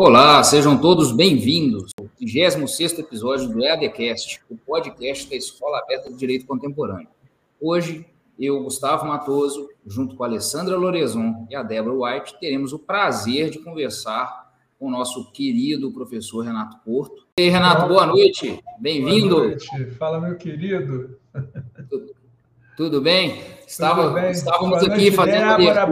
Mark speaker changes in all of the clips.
Speaker 1: Olá, sejam todos bem-vindos ao 36 episódio do EADcast, o podcast da Escola Aberta de Direito Contemporâneo. Hoje, eu, Gustavo Matoso, junto com a Alessandra Lorezon e a Débora White, teremos o prazer de conversar com o nosso querido professor Renato Porto. E aí, Renato, boa noite, bem-vindo. Boa
Speaker 2: noite, fala, meu querido.
Speaker 1: Tudo, bem? Estava, Tudo bem? Estávamos boa aqui fazendo Débora,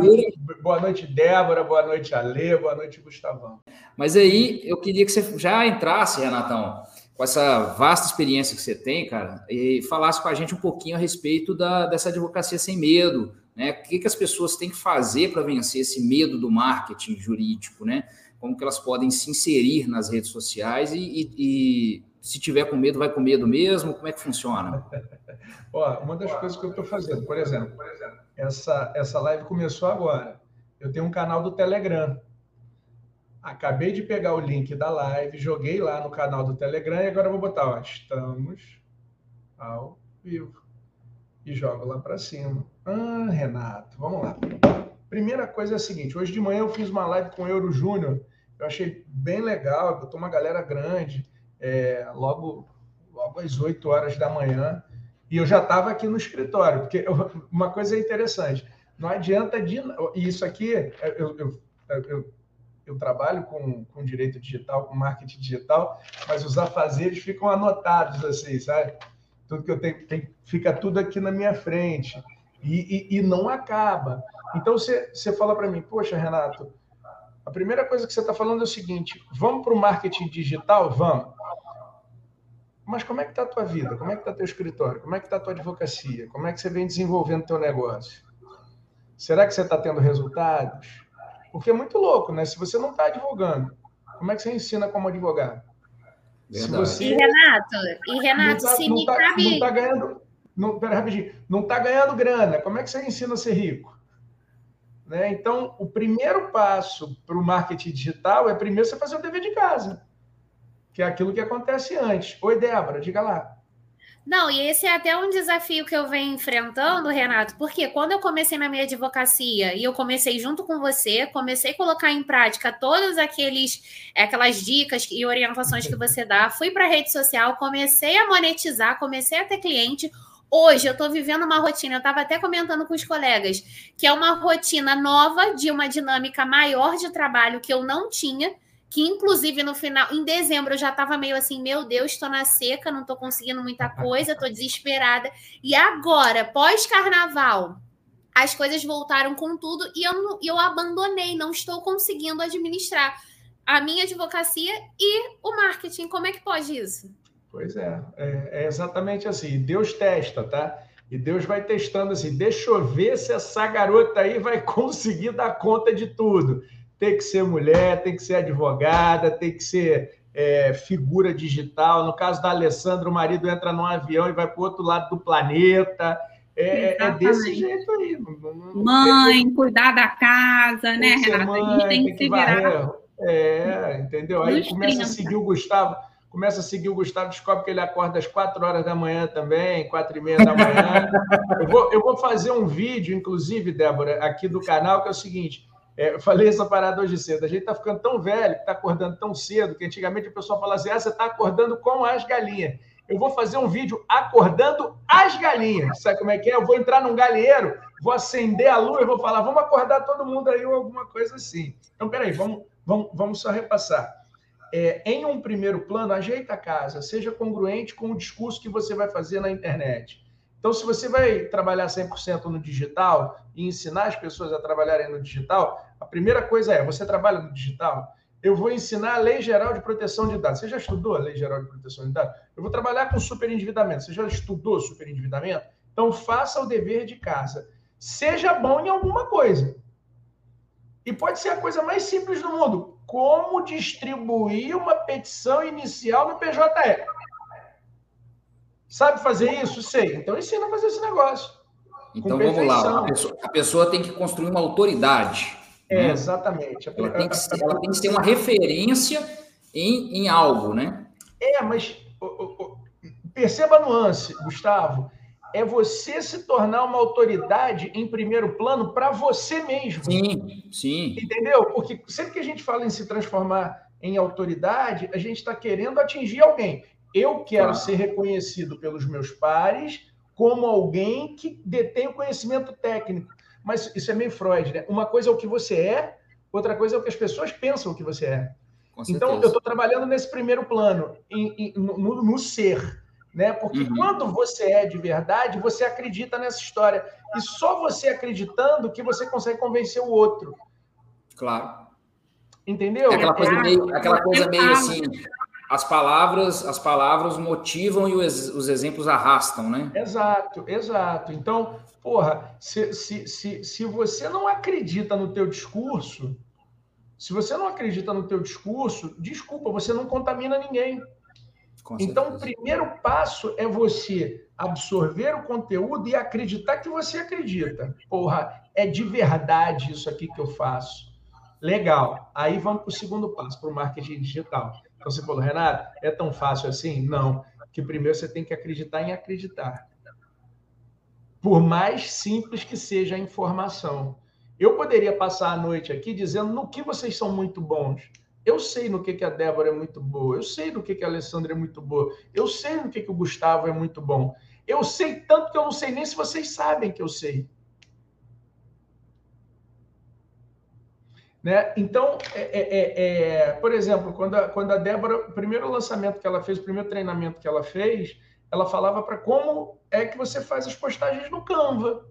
Speaker 2: Boa noite, Débora, boa noite, Ale, boa noite, Gustavão.
Speaker 1: Mas aí eu queria que você já entrasse, Renatão, com essa vasta experiência que você tem, cara, e falasse com a gente um pouquinho a respeito da, dessa advocacia sem medo, né? O que, que as pessoas têm que fazer para vencer esse medo do marketing jurídico, né? Como que elas podem se inserir nas redes sociais e, e, e se tiver com medo, vai com medo mesmo? Como é que funciona?
Speaker 2: Ó, uma das coisas que eu estou fazendo, por exemplo, essa, essa live começou agora. Eu tenho um canal do Telegram. Acabei de pegar o link da live, joguei lá no canal do Telegram e agora vou botar, ó, estamos ao vivo. E jogo lá para cima. Ah, Renato, vamos lá. Primeira coisa é a seguinte, hoje de manhã eu fiz uma live com o Euro Júnior, eu achei bem legal, botou uma galera grande, é, logo, logo às 8 horas da manhã, e eu já estava aqui no escritório, porque eu, uma coisa é interessante, não adianta de. Isso aqui, eu, eu, eu eu trabalho com, com direito digital, com marketing digital, mas os afazeres ficam anotados assim, sabe? Tudo que eu tenho, tem, fica tudo aqui na minha frente e, e, e não acaba. Então você, você fala para mim, poxa, Renato, a primeira coisa que você está falando é o seguinte: vamos para o marketing digital? Vamos. Mas como é que está a tua vida? Como é que está teu escritório? Como é que está a tua advocacia? Como é que você vem desenvolvendo teu negócio? Será que você está tendo resultados? Porque é muito louco, né? Se você não está advogando, como é que você ensina como advogado?
Speaker 3: Se você... E Renato, e Renato, não tá, se
Speaker 2: não
Speaker 3: me
Speaker 2: tá,
Speaker 3: cabe...
Speaker 2: Não tá ganhando, não, pera, rapidinho, não está ganhando grana, como é que você ensina a ser rico? Né? Então, o primeiro passo para o marketing digital é primeiro você fazer o dever de casa, que é aquilo que acontece antes. Oi, Débora, diga lá.
Speaker 3: Não, e esse é até um desafio que eu venho enfrentando, Renato, porque quando eu comecei na minha advocacia e eu comecei junto com você, comecei a colocar em prática todas aqueles aquelas dicas e orientações que você dá, fui para a rede social, comecei a monetizar, comecei a ter cliente. Hoje eu estou vivendo uma rotina, eu estava até comentando com os colegas, que é uma rotina nova de uma dinâmica maior de trabalho que eu não tinha que inclusive no final, em dezembro, eu já estava meio assim, meu Deus, estou na seca, não estou conseguindo muita coisa, estou desesperada. E agora, pós-carnaval, as coisas voltaram com tudo e eu, eu abandonei, não estou conseguindo administrar a minha advocacia e o marketing. Como é que pode isso?
Speaker 2: Pois é, é, é exatamente assim. Deus testa, tá? E Deus vai testando assim, deixa eu ver se essa garota aí vai conseguir dar conta de tudo tem que ser mulher, tem que ser advogada, tem que ser é, figura digital. No caso da Alessandra, o marido entra num avião e vai para o outro lado do planeta. É, é, desse jeito aí.
Speaker 3: Não, não mãe, tem... cuidar da casa, né, Renata? Mãe, a gente tem, tem que se virar.
Speaker 2: É, entendeu? Aí começa a seguir o Gustavo, começa a seguir o Gustavo, descobre que ele acorda às quatro horas da manhã também, quatro e meia da manhã. eu, vou, eu vou fazer um vídeo, inclusive, Débora, aqui do canal, que é o seguinte: é, eu falei essa parada hoje cedo. A gente está ficando tão velho, está acordando tão cedo, que antigamente o pessoal falava assim: ah, você está acordando com as galinhas. Eu vou fazer um vídeo acordando as galinhas. Sabe como é que é? Eu vou entrar num galinheiro, vou acender a luz vou falar: vamos acordar todo mundo aí ou alguma coisa assim. Então, peraí, vamos, vamos, vamos só repassar. É, em um primeiro plano, ajeita a casa, seja congruente com o discurso que você vai fazer na internet. Então, se você vai trabalhar 100% no digital e ensinar as pessoas a trabalharem no digital, a primeira coisa é: você trabalha no digital? Eu vou ensinar a Lei Geral de Proteção de Dados. Você já estudou a Lei Geral de Proteção de Dados? Eu vou trabalhar com superendividamento. Você já estudou superendividamento? Então, faça o dever de casa. Seja bom em alguma coisa. E pode ser a coisa mais simples do mundo. Como distribuir uma petição inicial no PJE? Sabe fazer isso? Sei. Então ensina a fazer esse negócio.
Speaker 1: Então vamos lá. A pessoa, a pessoa, tem que construir uma autoridade.
Speaker 2: É, né? Exatamente.
Speaker 1: Ela tem, que ser, ela tem que ser uma referência em, em algo, né?
Speaker 2: É, mas perceba a nuance, Gustavo. É você se tornar uma autoridade em primeiro plano para você mesmo.
Speaker 1: Sim, sim.
Speaker 2: Entendeu? Porque sempre que a gente fala em se transformar em autoridade, a gente está querendo atingir alguém. Eu quero ser reconhecido pelos meus pares como alguém que detém o conhecimento técnico. Mas isso é meio Freud, né? Uma coisa é o que você é, outra coisa é o que as pessoas pensam que você é. Então, eu estou trabalhando nesse primeiro plano, em, em, no, no, ser. Né? Porque uhum. quando você é de verdade, você acredita nessa história. E só você acreditando que você consegue convencer o outro.
Speaker 1: Claro.
Speaker 2: Entendeu?
Speaker 1: É aquela coisa meio, aquela coisa meio assim, as palavras, as palavras motivam e os, os exemplos arrastam, né?
Speaker 2: Exato, exato. Então, porra, se, se, se, se você não acredita no teu discurso, se você não acredita no teu discurso, desculpa, você não contamina ninguém. Então, o primeiro passo é você absorver o conteúdo e acreditar que você acredita. Porra, é de verdade isso aqui que eu faço. Legal. Aí vamos para o segundo passo, para o marketing digital. Então você falou, Renato, é tão fácil assim? Não. Que primeiro você tem que acreditar em acreditar. Por mais simples que seja a informação. Eu poderia passar a noite aqui dizendo no que vocês são muito bons. Eu sei no que, que a Débora é muito boa. Eu sei no que, que a Alessandra é muito boa. Eu sei no que, que o Gustavo é muito bom. Eu sei tanto que eu não sei nem se vocês sabem que eu sei. Né? Então, é, é, é, é, por exemplo, quando a, quando a Débora, o primeiro lançamento que ela fez, o primeiro treinamento que ela fez, ela falava para como é que você faz as postagens no Canva.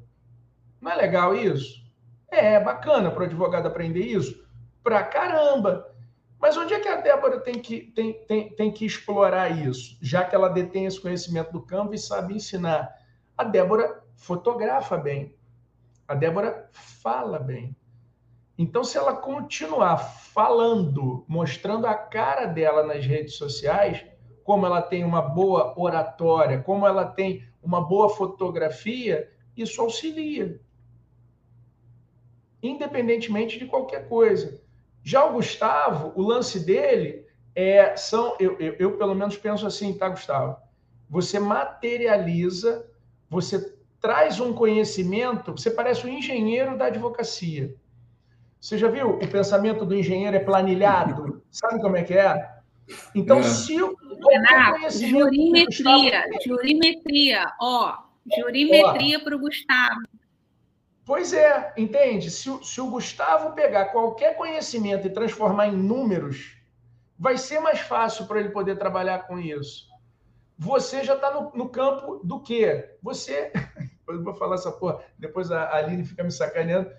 Speaker 2: Não é legal isso? É, é bacana para o advogado aprender isso? Pra caramba! Mas onde é que a Débora tem que, tem, tem, tem que explorar isso, já que ela detém esse conhecimento do Canva e sabe ensinar? A Débora fotografa bem. A Débora fala bem. Então, se ela continuar falando, mostrando a cara dela nas redes sociais, como ela tem uma boa oratória, como ela tem uma boa fotografia, isso auxilia. Independentemente de qualquer coisa. Já o Gustavo, o lance dele é são eu, eu, eu pelo menos penso assim, tá, Gustavo? Você materializa, você traz um conhecimento, você parece um engenheiro da advocacia você já viu? O pensamento do engenheiro é planilhado. Sabe como é que é? Então, é. se o
Speaker 3: jurimetria, jurimetria, ó, jurimetria para o Gustavo.
Speaker 2: Pois é, entende? Se, se o Gustavo pegar qualquer conhecimento e transformar em números, vai ser mais fácil para ele poder trabalhar com isso. Você já está no, no, campo do quê? Você. Eu vou falar essa porra, depois a Aline fica me sacaneando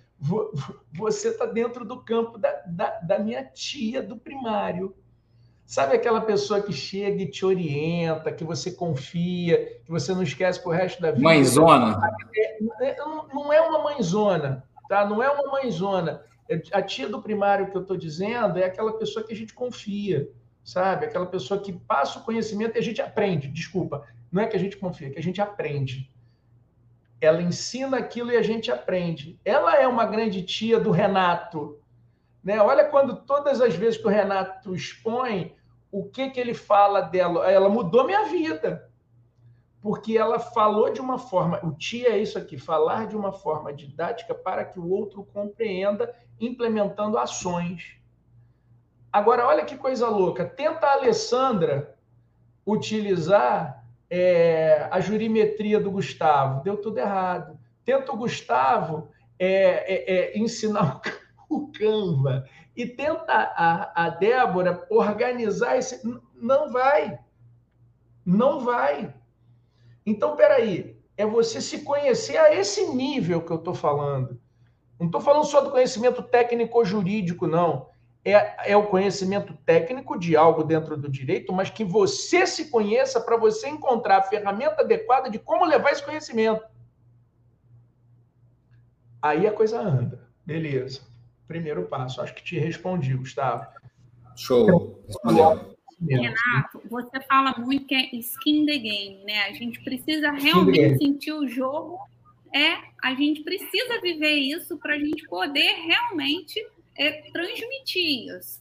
Speaker 2: você está dentro do campo da, da, da, minha tia do primário. Sabe aquela pessoa que chega e te orienta, que você confia, que você não esquece pro resto da vida?
Speaker 1: Mãezona.
Speaker 2: É, é, não é uma mãezona, tá? Não é uma mãezona. É, a tia do primário que eu estou dizendo é aquela pessoa que a gente confia, sabe? Aquela pessoa que passa o conhecimento e a gente aprende. Desculpa, não é que a gente confia, é que a gente aprende. Ela ensina aquilo e a gente aprende. Ela é uma grande tia do Renato. Né? Olha quando todas as vezes que o Renato expõe, o que, que ele fala dela? Ela mudou minha vida. Porque ela falou de uma forma, o tia é isso aqui, falar de uma forma didática para que o outro compreenda, implementando ações. Agora, olha que coisa louca. Tenta a Alessandra utilizar é, a jurimetria do Gustavo, deu tudo errado. Tenta o Gustavo é, é, é ensinar o Canva e tenta a, a Débora organizar esse. Não vai. Não vai. Então, peraí, é você se conhecer a esse nível que eu estou falando. Não estou falando só do conhecimento técnico-jurídico, não é, é o conhecimento técnico de algo dentro do direito, mas que você se conheça para você encontrar a ferramenta adequada de como levar esse conhecimento. Aí a coisa anda. Beleza. Primeiro passo. Acho que te respondi, Gustavo.
Speaker 1: Show.
Speaker 3: Respondeu. Renato, você fala muito que é skin the game, né? A gente precisa realmente sentir o jogo. É, a gente precisa viver isso para a gente poder realmente é transmitir isso.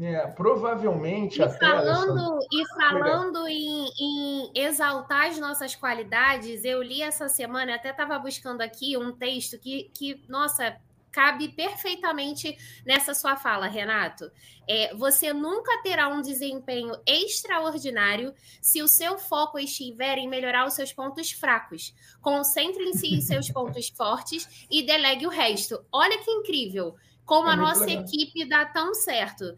Speaker 2: É, provavelmente
Speaker 3: e até falando essa... e falando em, em, exaltar as nossas qualidades, eu li essa semana, até estava buscando aqui um texto que, que nossa, cabe perfeitamente nessa sua fala, Renato. É, você nunca terá um desempenho extraordinário se o seu foco estiver em melhorar os seus pontos fracos. Concentre-se em seus pontos fortes e delegue o resto. Olha que incrível como é a nossa legal. equipe dá tão certo.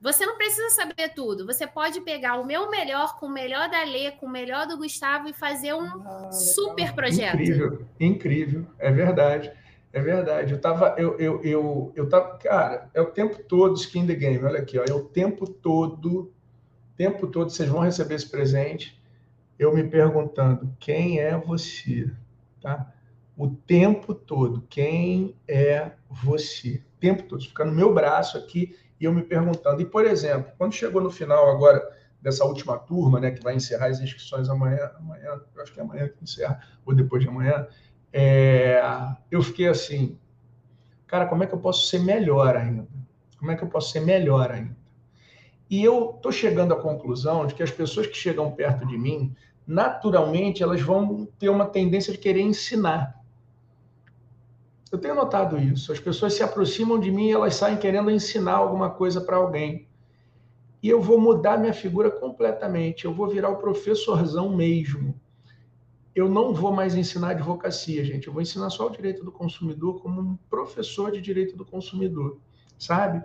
Speaker 3: Você não precisa saber tudo. Você pode pegar o meu melhor com o melhor da Lê, com o melhor do Gustavo e fazer um ah, super projeto.
Speaker 2: Incrível, incrível. É verdade. É verdade. Eu tava, eu, eu, eu, eu tava, cara, é o tempo todo skin the game. Olha aqui, ó, é o tempo todo, tempo todo vocês vão receber esse presente. Eu me perguntando quem é você, tá? O tempo todo, quem é você? O tempo todo, fica no meu braço aqui e eu me perguntando. E, por exemplo, quando chegou no final agora dessa última turma, né, que vai encerrar as inscrições amanhã, amanhã, acho que é amanhã que encerra, ou depois de amanhã, é, eu fiquei assim, cara, como é que eu posso ser melhor ainda? Como é que eu posso ser melhor ainda? E eu estou chegando à conclusão de que as pessoas que chegam perto de mim, naturalmente, elas vão ter uma tendência de querer ensinar. Eu tenho notado isso. As pessoas se aproximam de mim e elas saem querendo ensinar alguma coisa para alguém. E eu vou mudar minha figura completamente. Eu vou virar o professorzão mesmo. Eu não vou mais ensinar advocacia, gente. Eu vou ensinar só o direito do consumidor como um professor de direito do consumidor, sabe?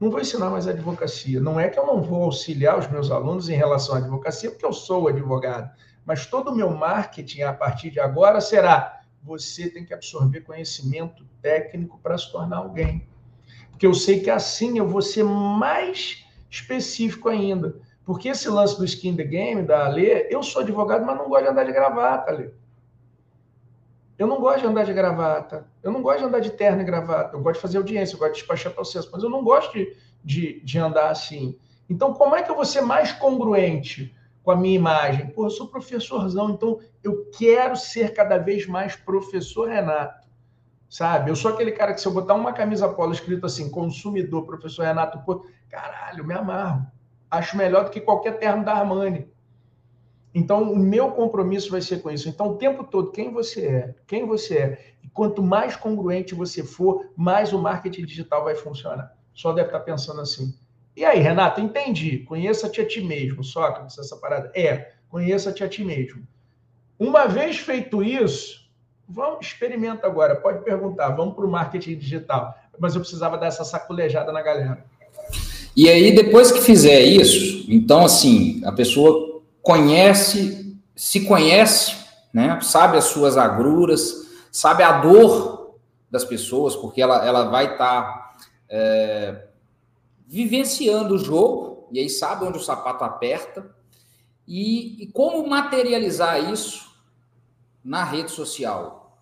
Speaker 2: Não vou ensinar mais advocacia. Não é que eu não vou auxiliar os meus alunos em relação à advocacia, porque eu sou advogado. Mas todo o meu marketing a partir de agora será você tem que absorver conhecimento técnico para se tornar alguém. Porque eu sei que assim eu vou ser mais específico ainda. Porque esse lance do skin the game, da Alê, eu sou advogado, mas não gosto de andar de gravata, Alê. Eu não gosto de andar de gravata. Eu não gosto de andar de terno e gravata. Eu gosto de fazer audiência, eu gosto de despachar processo, mas eu não gosto de, de, de andar assim. Então, como é que eu vou ser mais congruente? com a minha imagem. Pô, eu sou professorzão, então eu quero ser cada vez mais professor Renato. Sabe? Eu sou aquele cara que se eu botar uma camisa polo escrito assim, consumidor, professor Renato, pô, caralho, me amarro. Acho melhor do que qualquer terno da Armani. Então, o meu compromisso vai ser com isso. Então, o tempo todo, quem você é, quem você é. E quanto mais congruente você for, mais o marketing digital vai funcionar. Só deve estar pensando assim. E aí, Renato, entendi. Conheça-te a ti mesmo. Sócrates, essa parada. É, conheça-te a ti mesmo. Uma vez feito isso, vamos, experimenta agora. Pode perguntar, vamos para o marketing digital. Mas eu precisava dar essa saculejada na galera.
Speaker 1: E aí, depois que fizer isso, então, assim, a pessoa conhece, se conhece, né? Sabe as suas agruras, sabe a dor das pessoas, porque ela, ela vai estar. Tá, é, vivenciando o jogo, e aí sabe onde o sapato aperta, e, e como materializar isso na rede social.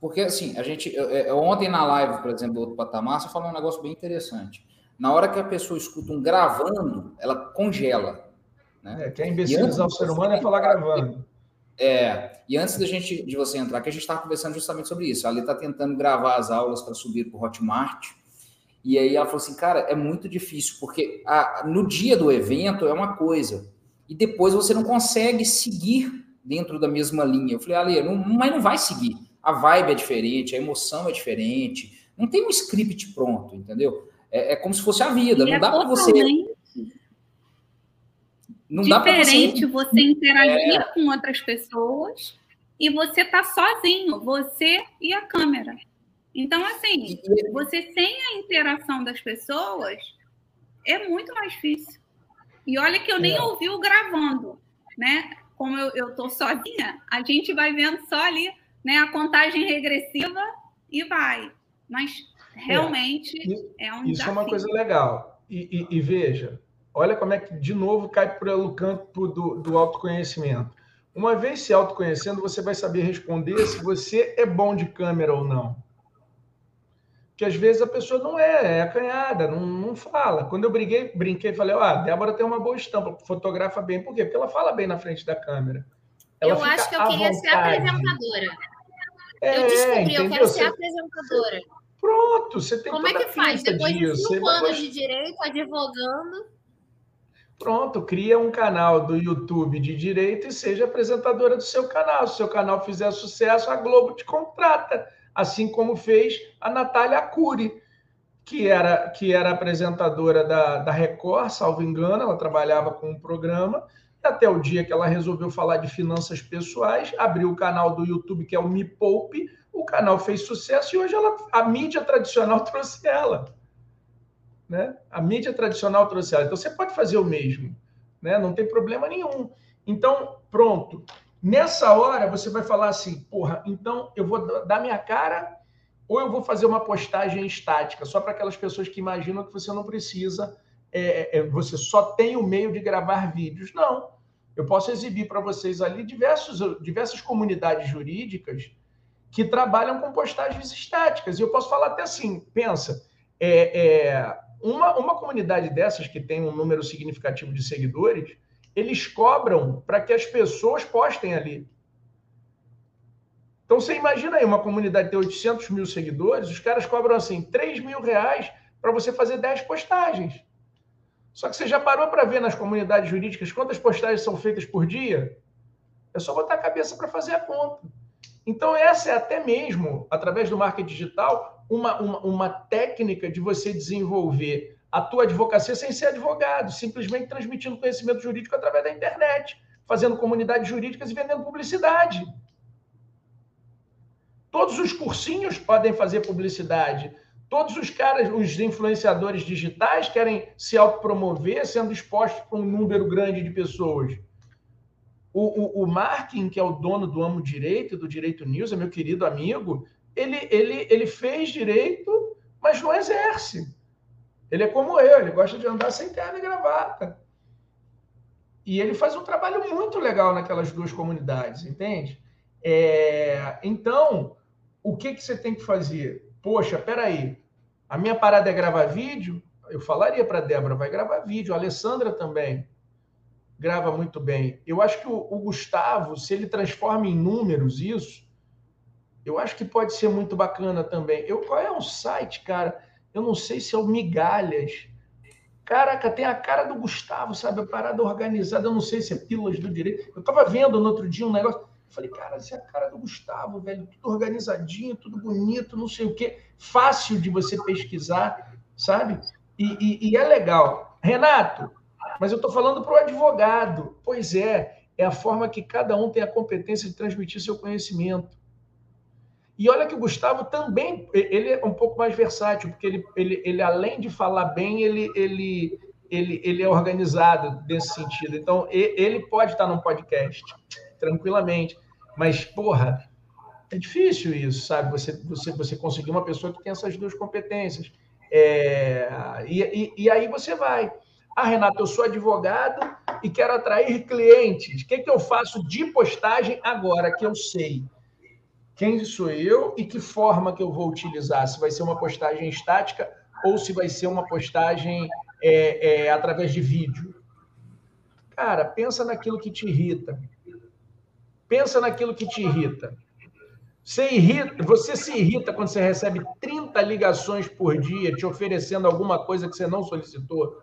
Speaker 1: Porque, assim, a gente. Ontem na live, por exemplo, do outro patamar, você falou um negócio bem interessante. Na hora que a pessoa escuta um gravando, ela congela.
Speaker 2: Né? É, quer imbecilizar o ser humano é falar gravando.
Speaker 1: É, e antes da gente, de você entrar, que a gente estava conversando justamente sobre isso. Ali está tentando gravar as aulas para subir para o Hotmart. E aí ela falou assim, cara, é muito difícil, porque a, no dia do evento é uma coisa, e depois você não consegue seguir dentro da mesma linha. Eu falei, Ale, não, mas não vai seguir. A vibe é diferente, a emoção é diferente, não tem um script pronto, entendeu? É, é como se fosse a vida, e não é dá para você.
Speaker 4: Não dá para você... você interagir é... com outras pessoas e você tá sozinho, você e a câmera. Então, assim, você sem a interação das pessoas é muito mais difícil. E olha que eu nem é. ouvi o gravando, né? Como eu, eu tô sozinha, a gente vai vendo só ali, né, a contagem regressiva e vai. Mas realmente é, é um
Speaker 2: Isso desafio. é uma coisa legal. E, e, e, veja, olha como é que de novo cai pelo campo do, do autoconhecimento. Uma vez se autoconhecendo, você vai saber responder se você é bom de câmera ou não que às vezes a pessoa não é, é acanhada, não, não fala. Quando eu briguei, brinquei, falei, ó, oh, a Débora tem uma boa estampa, fotografa bem. Por quê? Porque ela fala bem na frente da câmera.
Speaker 3: Ela eu acho que eu queria vontade. ser apresentadora. É, eu descobri, entendeu? eu quero ser apresentadora.
Speaker 2: Pronto, você tem
Speaker 3: Como é que faz? Depois de cinco anos de direito, advogando...
Speaker 2: Pronto, cria um canal do YouTube de direito e seja apresentadora do seu canal. Se o seu canal fizer sucesso, a Globo te contrata assim como fez a Natália Cury, que era, que era apresentadora da, da Record, salvo engano, ela trabalhava com um programa, até o dia que ela resolveu falar de finanças pessoais, abriu o canal do YouTube, que é o Me Poupe, canal fez sucesso e hoje ela, a mídia tradicional trouxe ela. Né? A mídia tradicional trouxe ela. Então você pode fazer o mesmo, né? não tem problema nenhum. Então, pronto. Nessa hora você vai falar assim, porra, então eu vou dar minha cara ou eu vou fazer uma postagem estática, só para aquelas pessoas que imaginam que você não precisa, é, é, você só tem o meio de gravar vídeos. Não. Eu posso exibir para vocês ali diversos, diversas comunidades jurídicas que trabalham com postagens estáticas. E eu posso falar até assim: pensa, é, é, uma, uma comunidade dessas que tem um número significativo de seguidores, eles cobram para que as pessoas postem ali. Então você imagina aí, uma comunidade tem 800 mil seguidores, os caras cobram assim 3 mil reais para você fazer 10 postagens. Só que você já parou para ver nas comunidades jurídicas quantas postagens são feitas por dia? É só botar a cabeça para fazer a conta. Então, essa é até mesmo, através do marketing digital, uma, uma, uma, técnica de você desenvolver a tua advocacia sem ser advogado, simplesmente transmitindo conhecimento jurídico através da internet, fazendo comunidades jurídicas e vendendo publicidade. Todos os cursinhos podem fazer publicidade. Todos os caras, os influenciadores digitais, querem se autopromover, sendo expostos para um número grande de pessoas. O, o, o Martin, que é o dono do Amo Direito, do Direito News, é meu querido amigo, ele, ele, ele fez direito, mas não exerce. Ele é como eu, ele gosta de andar sem terno e gravata. E ele faz um trabalho muito legal naquelas duas comunidades, entende? É, então, o que, que você tem que fazer? Poxa, peraí, a minha parada é gravar vídeo? Eu falaria para a Débora, vai gravar vídeo. A Alessandra também grava muito bem. Eu acho que o, o, Gustavo, se ele transforma em números isso, eu acho que pode ser muito bacana também. Eu, qual é o site, cara? Eu não sei se é o Migalhas. Caraca, tem a cara do Gustavo, sabe? A parada organizada, eu não sei se é Pílulas do Direito. Eu tava vendo no outro dia um negócio. Eu falei, cara, essa é a cara do Gustavo, velho. Tudo organizadinho, tudo bonito, não sei o quê. Fácil de você pesquisar, sabe? E, e, e é legal. Renato, mas eu estou falando para o advogado. Pois é, é a forma que cada um tem a competência de transmitir seu conhecimento. E olha que o Gustavo também, ele é um pouco mais versátil, porque ele, ele, ele além de falar bem, ele, ele, ele, ele é organizado nesse sentido. Então, ele pode estar num podcast, tranquilamente. Mas, porra, é difícil isso, sabe? Você, você, você conseguir uma pessoa que tem essas duas competências. É, e, e, e aí você vai. Ah, Renato, eu sou advogado e quero atrair clientes. O que, é que eu faço de postagem agora que eu sei? Quem sou eu e que forma que eu vou utilizar? Se vai ser uma postagem estática ou se vai ser uma postagem é, é, através de vídeo? Cara, pensa naquilo que te irrita. Pensa naquilo que te irrita. Você, irrita, você se irrita quando você recebe 30 ligações por dia te oferecendo alguma coisa que você não solicitou?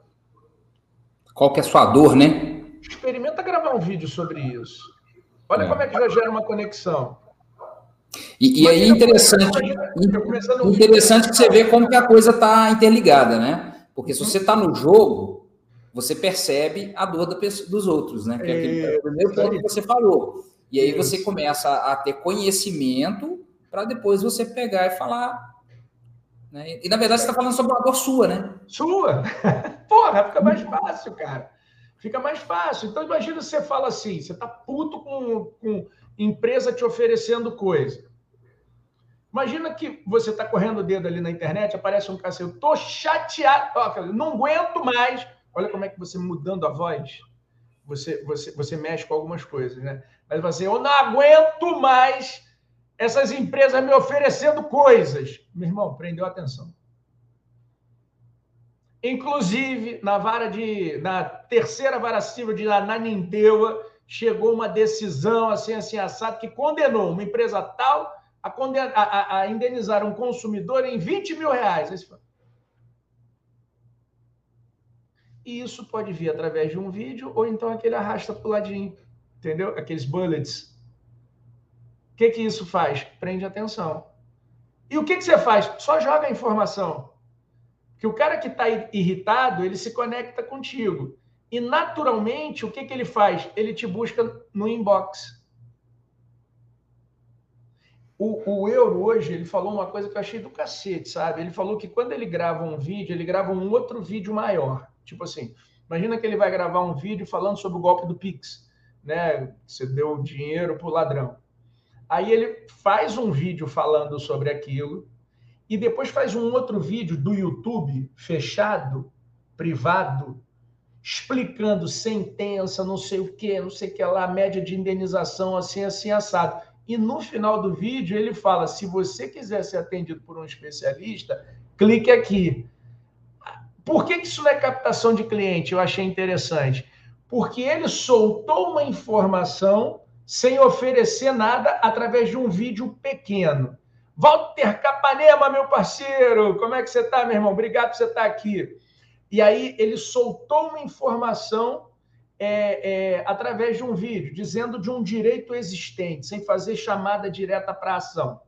Speaker 1: Qual que é a sua dor, né?
Speaker 2: Experimenta gravar um vídeo sobre isso. Olha é. como é que já gera uma conexão.
Speaker 1: E, e aí é interessante, interessante que você vê como que a coisa está interligada, né? Porque se você está no jogo, você percebe a dor dos outros, né? Que é aquele é, primeiro ponto que você falou. E aí você começa a ter conhecimento para depois você pegar e falar. Né? E na verdade você está falando sobre uma dor sua, né?
Speaker 2: Sua! Porra, fica mais fácil, cara. Fica mais fácil. Então, imagina você fala assim: você está puto com, com empresa te oferecendo coisa. Imagina que você está correndo o dedo ali na internet, aparece um cara assim, eu tô chateado, não aguento mais. Olha como é que você mudando a voz, você, você, você mexe com algumas coisas, né? Mas você, eu não aguento mais essas empresas me oferecendo coisas. Meu irmão, prendeu atenção. Inclusive, na vara de. na terceira vara civil de Ananindeua, chegou uma decisão assim, assim, assado, que condenou uma empresa tal a, conden a, a indenizar um consumidor em 20 mil reais. E isso pode vir através de um vídeo, ou então aquele arrasta para o ladinho, entendeu? Aqueles bullets. Que, que isso faz? Prende atenção. E o que, que você faz? Só joga a informação. Que o cara que está irritado, ele se conecta contigo. E naturalmente, o que, que ele faz? Ele te busca no inbox. O, o Euro hoje, ele falou uma coisa que eu achei do cacete, sabe? Ele falou que quando ele grava um vídeo, ele grava um outro vídeo maior. Tipo assim, imagina que ele vai gravar um vídeo falando sobre o golpe do Pix, né? Você deu dinheiro pro ladrão. Aí ele faz um vídeo falando sobre aquilo e depois faz um outro vídeo do YouTube fechado, privado, explicando sentença, não sei o que, não sei o que lá, média de indenização, assim, assim, assado. E no final do vídeo ele fala: se você quiser ser atendido por um especialista, clique aqui. Por que isso não é captação de cliente? Eu achei interessante. Porque ele soltou uma informação sem oferecer nada através de um vídeo pequeno. Walter Capanema, meu parceiro, como é que você está, meu irmão? Obrigado por você estar aqui. E aí ele soltou uma informação é, é, através de um vídeo, dizendo de um direito existente, sem fazer chamada direta para ação.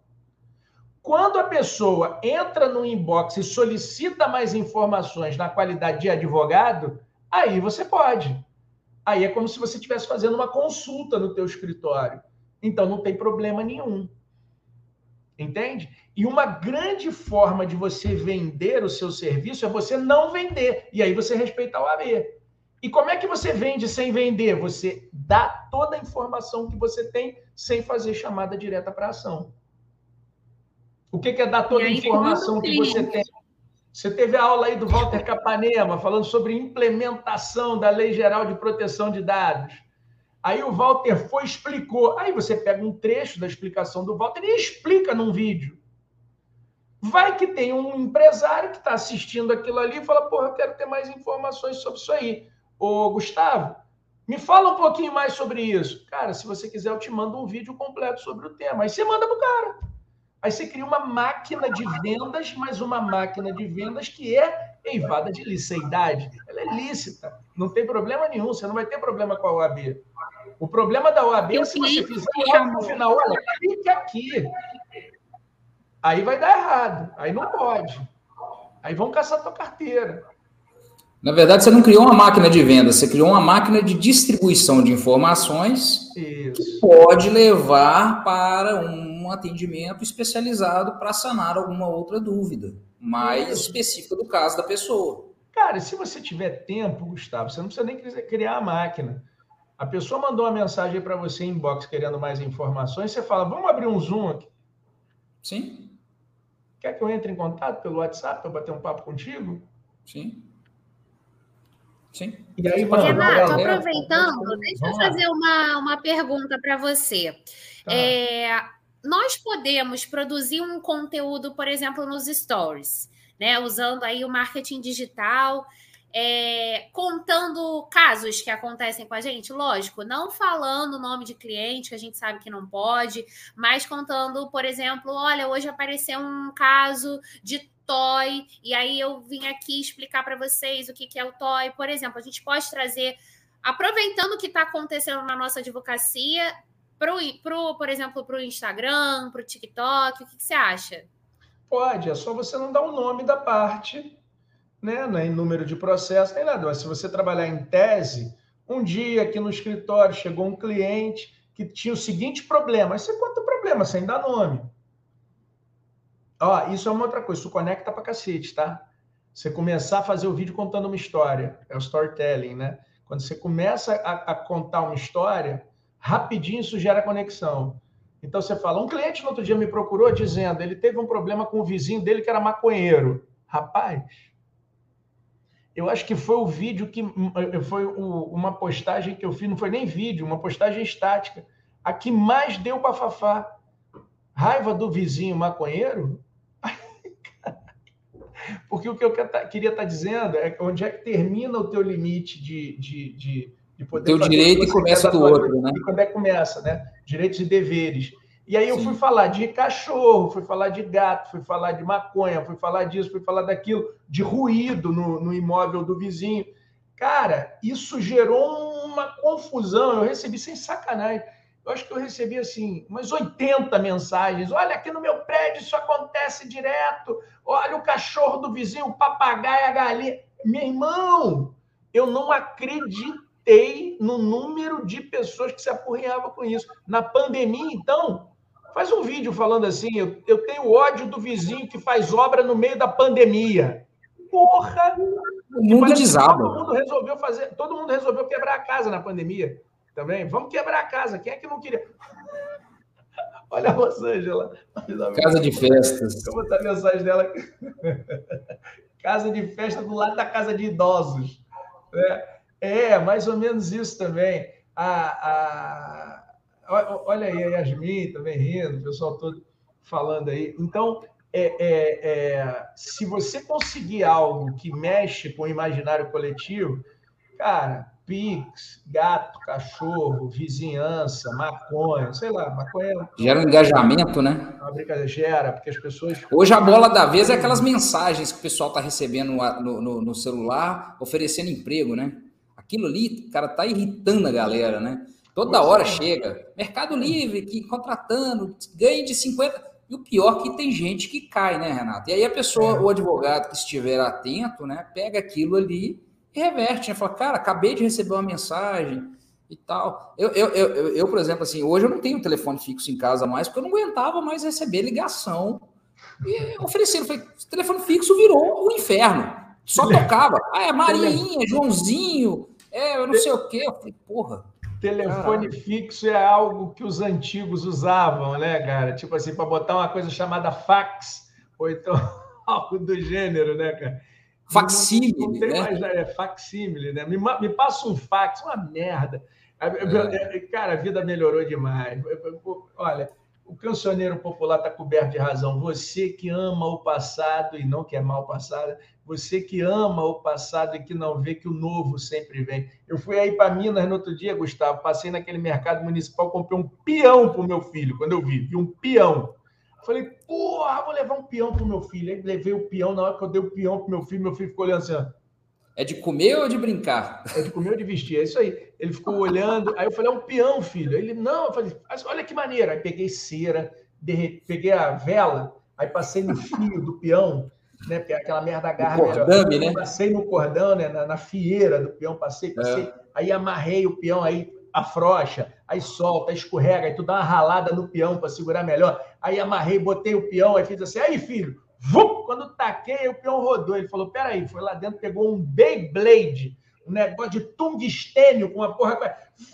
Speaker 2: Quando a pessoa entra no inbox e solicita mais informações na qualidade de advogado, aí você pode. Aí é como se você estivesse fazendo uma consulta no teu escritório. Então não tem problema nenhum. Entende? E uma grande forma de você vender o seu serviço é você não vender. E aí você respeita o AB. E como é que você vende sem vender? Você dá toda a informação que você tem sem fazer chamada direta para ação. O que é dar toda a informação que você tem? Você teve a aula aí do Walter Capanema falando sobre implementação da Lei Geral de Proteção de Dados. Aí o Walter foi explicou. Aí você pega um trecho da explicação do Walter e explica num vídeo. Vai que tem um empresário que está assistindo aquilo ali e fala: Porra, eu quero ter mais informações sobre isso aí. Ô, Gustavo, me fala um pouquinho mais sobre isso. Cara, se você quiser, eu te mando um vídeo completo sobre o tema. Aí você manda pro cara. Aí você cria uma máquina de vendas, mas uma máquina de vendas que é eivada de liceidade. Ela é lícita. Não tem problema nenhum. Você não vai ter problema com a OAB. O problema da OAB é se você fizer no final, olha, clique aqui. Aí vai dar errado. Aí não pode. Aí vão caçar tua carteira.
Speaker 1: Na verdade, você não criou uma máquina de venda, você criou uma máquina de distribuição de informações Isso. que pode levar para um atendimento especializado para sanar alguma outra dúvida mais Isso. específica do caso da pessoa.
Speaker 2: Cara, se você tiver tempo, Gustavo, você não precisa nem criar a máquina. A pessoa mandou uma mensagem para você em inbox querendo mais informações, você fala, vamos abrir um Zoom aqui.
Speaker 1: Sim.
Speaker 2: Quer que eu entre em contato pelo WhatsApp para bater um papo contigo?
Speaker 1: Sim. Sim.
Speaker 3: E aí, mano, Renato, aproveitando, deixa eu fazer uma, uma pergunta para você. Tá. É, nós podemos produzir um conteúdo, por exemplo, nos stories, né? Usando aí o marketing digital, é, contando casos que acontecem com a gente, lógico, não falando o nome de cliente, que a gente sabe que não pode, mas contando, por exemplo, olha, hoje apareceu um caso de toy, e aí eu vim aqui explicar para vocês o que, que é o toy. Por exemplo, a gente pode trazer, aproveitando o que está acontecendo na nossa advocacia, pro, pro, por exemplo, para o Instagram, para o TikTok, o que, que você acha?
Speaker 2: Pode, é só você não dar o nome da parte, né? Nem número de processo, nem nada. Mas se você trabalhar em tese, um dia aqui no escritório chegou um cliente que tinha o seguinte problema. Aí você conta o problema sem dar nome. Ó, isso é uma outra coisa, isso conecta pra cacete, tá? Você começar a fazer o vídeo contando uma história, é o storytelling, né? Quando você começa a, a contar uma história, rapidinho isso gera conexão. Então você fala, um cliente no outro dia me procurou dizendo, ele teve um problema com o vizinho dele que era maconheiro. Rapaz, eu acho que foi o vídeo que foi o, uma postagem que eu fiz, não foi nem vídeo, uma postagem estática, a que mais deu para fafá. Raiva do vizinho maconheiro? Porque o que eu queria estar tá dizendo é onde é que termina o teu limite de, de, de, de
Speaker 1: poder. Teu direito e começa do outro, né?
Speaker 2: E quando é que começa, né? Direitos e deveres. E aí eu Sim. fui falar de cachorro, fui falar de gato, fui falar de maconha, fui falar disso, fui falar daquilo, de ruído no, no imóvel do vizinho. Cara, isso gerou uma confusão. Eu recebi sem sacanagem. Eu acho que eu recebi assim umas 80 mensagens. Olha, aqui no meu prédio isso acontece direto. Olha o cachorro do vizinho, o papagaio, a galinha. Meu irmão, eu não acreditei no número de pessoas que se apurrinhavam com isso. Na pandemia, então, faz um vídeo falando assim: eu, eu tenho ódio do vizinho que faz obra no meio da pandemia. Porra!
Speaker 1: O mundo desaba.
Speaker 2: Todo mundo resolveu fazer, todo mundo resolveu quebrar a casa na pandemia também. Vamos quebrar a casa. Quem é que não queria? Olha a Rosângela.
Speaker 1: Casa de festas.
Speaker 2: Eu vou botar a mensagem dela. casa de festa do lado da casa de idosos. É, é mais ou menos isso também. A, a, olha aí a Yasmin também rindo, o pessoal todo falando aí. Então, é, é, é, se você conseguir algo que mexe com o imaginário coletivo, cara, Pix, gato, cachorro, vizinhança, maconha, sei lá, maconha.
Speaker 1: Gera um engajamento, né?
Speaker 2: É uma brincadeira, gera, porque as pessoas.
Speaker 1: Hoje a bola da vez é aquelas mensagens que o pessoal está recebendo no, no, no, celular, oferecendo emprego, né? Aquilo ali, cara, tá irritando a galera, né? Toda hora é. chega. Mercado Livre, que contratando, ganha de 50. E o pior é que tem gente que cai, né, Renato? E aí a pessoa, é. o advogado que estiver atento, né, pega aquilo ali e reverte, né? Fala, cara, acabei de receber uma mensagem e tal. Eu, eu, eu, eu, por exemplo, assim, hoje eu não tenho telefone fixo em casa mais, porque eu não aguentava mais receber ligação. E oferecendo, falei, telefone fixo virou o um inferno. Só tocava. Ah, é Marinha, Joãozinho, é, eu não sei o quê. Eu falei, porra.
Speaker 2: Telefone fixo é algo que os antigos usavam, né, cara? Tipo assim, para botar uma coisa chamada fax, ou então algo do gênero, né, cara?
Speaker 1: Facsímile, não, não tem né?
Speaker 2: mais, é facsímile, né? Me, me passa um fax, uma merda. É. Cara, a vida melhorou demais. Olha, o cancioneiro popular está coberto de razão. Você que ama o passado e não quer mal passado, você que ama o passado e que não vê que o novo sempre vem. Eu fui aí para Minas no outro dia, Gustavo, passei naquele mercado municipal, comprei um peão para o meu filho, quando eu vi, vi um peão. Falei, porra, vou levar um peão pro meu filho. Aí levei o peão, na hora que eu dei o peão pro meu filho, meu filho ficou olhando assim, ó.
Speaker 1: É de comer ou de brincar?
Speaker 2: É de comer ou de vestir, é isso aí. Ele ficou olhando, aí eu falei, é um peão, filho. Ele, não, eu falei, olha que maneira. Aí peguei cera, derre... peguei a vela, aí passei no fio do peão, né? Porque é aquela merda agarra.
Speaker 1: Cordame, né?
Speaker 2: Passei no cordão, né? Na, na fieira do peão, passei, passei. É. Aí amarrei o peão, aí afrouxa, aí solta, escorrega, aí tu dá uma ralada no peão para segurar melhor. Aí amarrei, botei o peão, aí fiz assim, aí filho, vum! quando taquei, o peão rodou. Ele falou, peraí, foi lá dentro, pegou um Beyblade, um negócio de tungstênio com uma porra,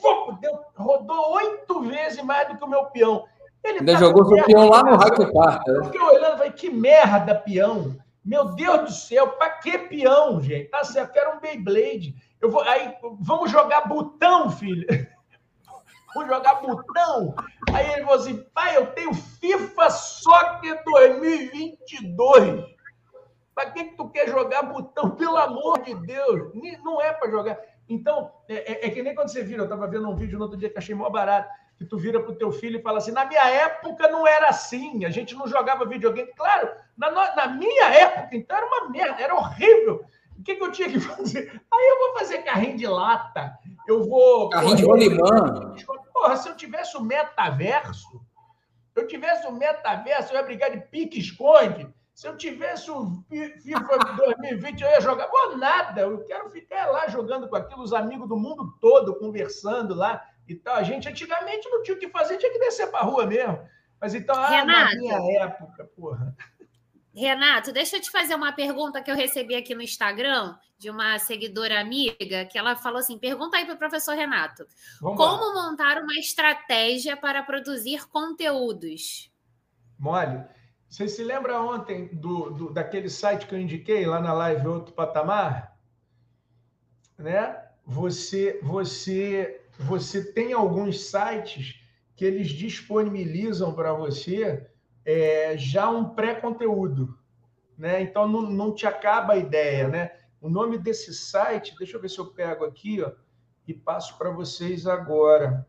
Speaker 2: vum! Deu, rodou oito vezes mais do que o meu peão.
Speaker 1: Ele Ainda tá jogou seu peão lá no Raio Park.
Speaker 2: Eu fiquei olhando, falei, que merda, peão. Meu Deus do céu, para que peão, gente? Tá certo, eu quero um Beyblade. Eu vou, aí, vamos jogar botão, filho. vamos jogar botão. Aí ele falou assim, pai, eu tenho FIFA Soccer 2022. Para que, que tu quer jogar botão? Pelo amor de Deus, não é para jogar. Então, é, é, é, que nem quando você vira, eu estava vendo um vídeo no outro dia que achei mó barato, que tu vira para o teu filho e fala assim, na minha época não era assim, a gente não jogava videogame. Claro, na, na minha época, então era uma merda, era horrível. O que, que, eu tinha que fazer? Aí eu vou fazer carrinho de lata, eu vou.
Speaker 1: Carrinho de rolimã.
Speaker 2: Porra, se eu tivesse o metaverso, eu tivesse o metaverso, eu ia brigar de pique-esconde. Se eu tivesse o FIFA 2020, eu ia jogar. Vou nada, eu quero ficar lá jogando com aquilo, os amigos do mundo todo, conversando lá e tal. A gente antigamente não tinha o que fazer, tinha que descer para rua mesmo. Mas então, ah, na minha época, porra.
Speaker 3: Renato, deixa eu te fazer uma pergunta que eu recebi aqui no Instagram de uma seguidora amiga, que ela falou assim: pergunta aí para o professor Renato. Vamos como lá. montar uma estratégia para produzir conteúdos?
Speaker 2: Mole. Você se lembra ontem do, do, daquele site que eu indiquei lá na live Outro Patamar? Né? Você, você, você tem alguns sites que eles disponibilizam para você é, já um pré-conteúdo, né? Então não, não te acaba a ideia, né? O nome desse site, deixa eu ver se eu pego aqui, ó, e passo para vocês agora.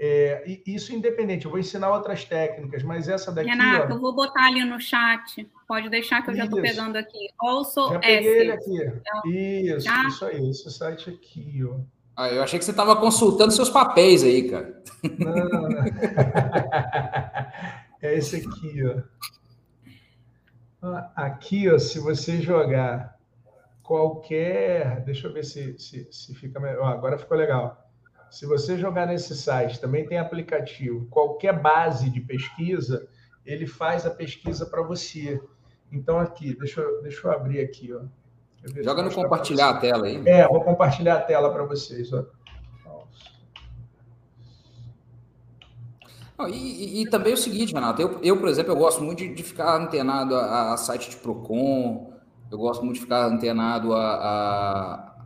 Speaker 2: É, isso independente, eu vou ensinar outras técnicas, mas essa daqui.
Speaker 4: Renato, ó, eu vou botar ali no chat. Pode deixar que eu isso. já estou pegando aqui. Also
Speaker 2: já peguei S. ele aqui. Então, isso, já? isso aí, esse site aqui, ó.
Speaker 1: Ah, eu achei que você estava consultando seus papéis aí, cara. Não, não.
Speaker 2: É esse aqui, ó. Ah, aqui, ó, se você jogar qualquer. Deixa eu ver se, se, se fica melhor. Agora ficou legal. Se você jogar nesse site, também tem aplicativo. Qualquer base de pesquisa, ele faz a pesquisa para você. Então, aqui, deixa eu, deixa eu abrir aqui, ó.
Speaker 1: Joga no compartilhar a tela aí.
Speaker 2: É, vou compartilhar a tela para vocês. Ó.
Speaker 1: e, e, e, também é o seguinte, Renato, eu, eu, por exemplo, eu gosto muito de, de ficar antenado a, a, site de Procon, eu gosto muito de ficar antenado a, a,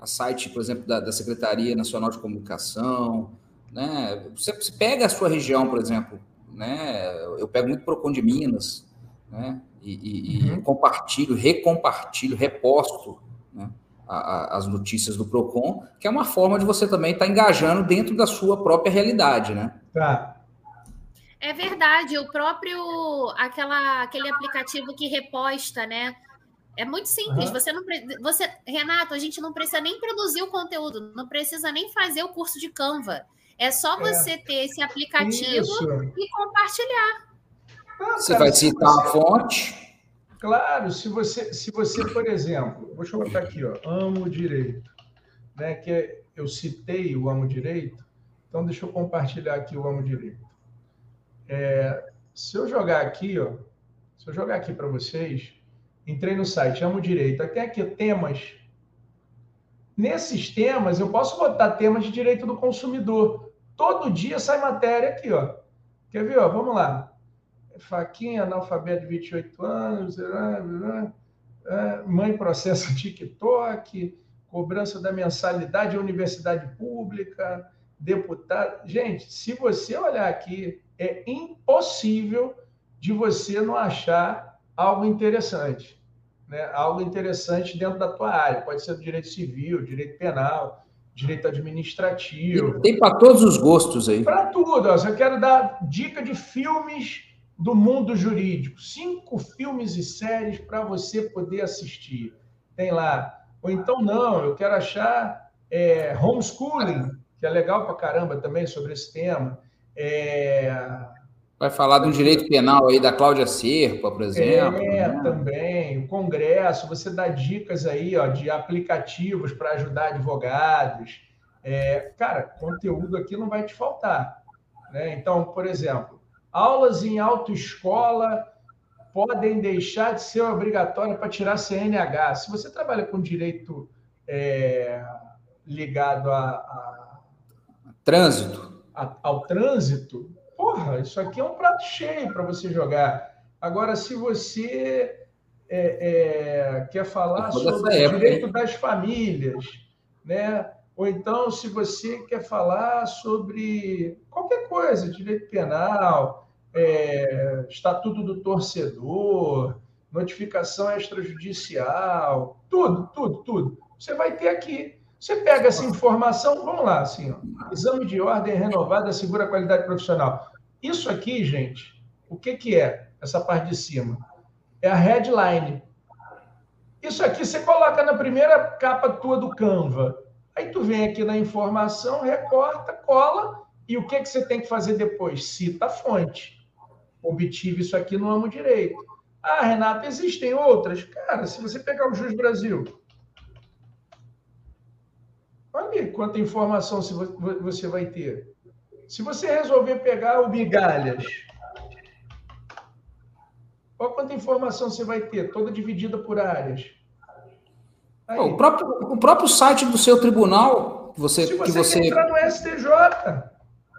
Speaker 1: a site, por exemplo, da, da, Secretaria Nacional de Comunicação, né? Você, você, pega a sua região, por exemplo, né? Eu pego muito Procon de Minas, né? e, e, uhum. compartilho, recompartilho, reposto né, a, a, as notícias do PROCON, que é uma forma de você também estar tá engajando dentro da sua própria realidade, né?
Speaker 3: Tá. É verdade, o próprio aquela, aquele aplicativo que reposta, né? É muito simples. Uhum. Você não você, Renato, a gente não precisa nem produzir o conteúdo, não precisa nem fazer o curso de Canva. É só é. você é. ter esse aplicativo Isso. e compartilhar.
Speaker 1: Ah, você cara, vai citar você... a fonte?
Speaker 2: Claro, se você, se você, por exemplo, vou eu botar aqui, ó, amo direito, né? Que é, eu citei o amo direito, então deixa eu compartilhar aqui o amo direito. É, se eu jogar aqui, ó, se eu jogar aqui para vocês, entrei no site amo direito, até aqui temas. Nesses temas eu posso botar temas de direito do consumidor. Todo dia sai matéria aqui, ó. Quer ver? Ó? Vamos lá. Faquinha, analfabeto de 28 anos, é, mãe processa TikTok, cobrança da mensalidade, universidade pública, deputado. Gente, se você olhar aqui, é impossível de você não achar algo interessante. Né? Algo interessante dentro da tua área. Pode ser do direito civil, direito penal, direito administrativo.
Speaker 1: Tem para todos os gostos aí.
Speaker 2: Para tudo. Ó. Eu quero dar dica de filmes do mundo jurídico. Cinco filmes e séries para você poder assistir. Tem lá. Ou então, não, eu quero achar é, homeschooling, que é legal para caramba também sobre esse tema. É...
Speaker 1: Vai falar de um direito penal aí da Cláudia Serpa, por exemplo.
Speaker 2: É, né? também. O Congresso, você dá dicas aí ó, de aplicativos para ajudar advogados. É, cara, conteúdo aqui não vai te faltar. Né? Então, por exemplo, Aulas em autoescola podem deixar de ser obrigatórias para tirar CNH. Se você trabalha com direito é, ligado a, a
Speaker 1: trânsito,
Speaker 2: ao trânsito, porra, isso aqui é um prato cheio para você jogar. Agora, se você é, é, quer falar sobre o direito das famílias, né? Ou então, se você quer falar sobre qualquer coisa, direito penal, é, estatuto do torcedor, notificação extrajudicial, tudo, tudo, tudo. Você vai ter aqui. Você pega essa informação, vamos lá, assim, ó, exame de ordem renovada assegura a qualidade profissional. Isso aqui, gente, o que, que é essa parte de cima? É a headline. Isso aqui você coloca na primeira capa tua do Canva. Aí tu vem aqui na informação, recorta, cola, e o que, que você tem que fazer depois? Cita a fonte obtive isso aqui no amo direito. Ah, Renato, existem outras? Cara, se você pegar o Jus Brasil, olha quanta informação você vai ter. Se você resolver pegar o Migalhas, olha quanta informação você vai ter, toda dividida por áreas.
Speaker 1: O, próprio, o próprio site do seu tribunal, você,
Speaker 2: Se
Speaker 1: você que você
Speaker 2: entrar no STJ,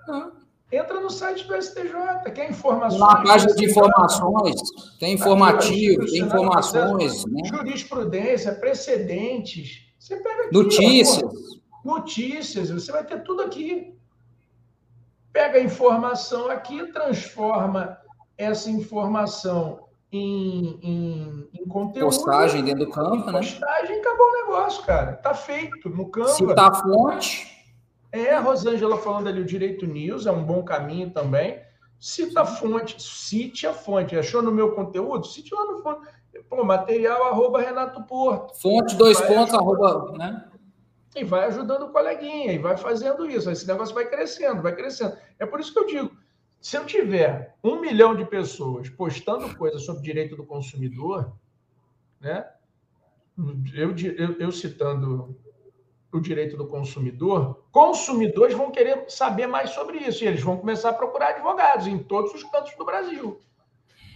Speaker 2: ah. Entra no site do STJ, quer informações.
Speaker 1: Na página de informações, tem informativo, tem informações. Né?
Speaker 2: Jurisprudência, precedentes. Você pega aqui,
Speaker 1: Notícias.
Speaker 2: Ó, notícias, você vai ter tudo aqui. Pega a informação aqui, transforma essa informação em, em, em conteúdo.
Speaker 1: Postagem dentro do campo,
Speaker 2: né? Postagem, acabou o negócio, cara. Tá feito no campo.
Speaker 1: Citar a fonte
Speaker 2: é, a Rosângela falando ali o Direito News, é um bom caminho também. Cita a fonte, cite a fonte. Achou no meu conteúdo? Cite lá no fonte. Pô, material arroba Renato Porto.
Speaker 1: Fonte, dois pontos, arroba, né?
Speaker 2: E vai ajudando o coleguinha, e vai fazendo isso. Esse negócio vai crescendo, vai crescendo. É por isso que eu digo: se eu tiver um milhão de pessoas postando coisas sobre direito do consumidor, né? Eu, eu, eu citando o direito do consumidor, consumidores vão querer saber mais sobre isso e eles vão começar a procurar advogados em todos os cantos do Brasil.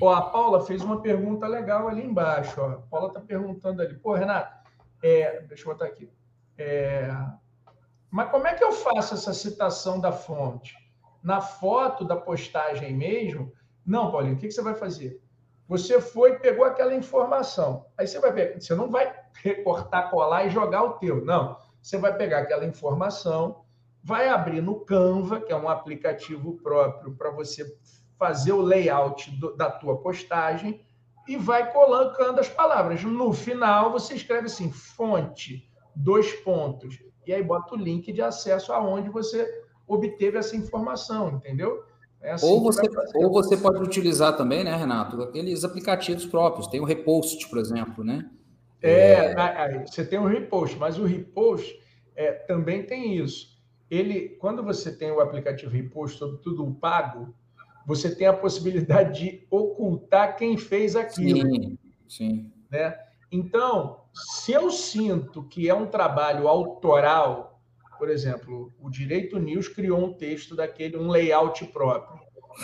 Speaker 2: Ó, a Paula fez uma pergunta legal ali embaixo. Ó. A Paula está perguntando ali, pô, Renato, é, deixa eu botar aqui. É, mas como é que eu faço essa citação da fonte? Na foto da postagem mesmo? Não, Paulinho, o que, você vai fazer? Você foi pegou aquela informação. Aí você vai você não vai recortar, colar e jogar o teu. Não. Você vai pegar aquela informação, vai abrir no Canva, que é um aplicativo próprio para você fazer o layout do, da tua postagem e vai colocando as palavras. No final, você escreve assim, fonte, dois pontos, e aí bota o link de acesso aonde você obteve essa informação, entendeu?
Speaker 1: É assim ou, você, ou você pode utilizar também, né, Renato, aqueles aplicativos próprios. Tem o Repost, por exemplo, né?
Speaker 2: É, é... você tem o Repost, mas o Repost é, também tem isso. Ele, quando você tem o aplicativo Repost, sobretudo o pago, você tem a possibilidade de ocultar quem fez aquilo. Sim, sim. Né? Então, se eu sinto que é um trabalho autoral, por exemplo, o Direito News criou um texto daquele, um layout próprio.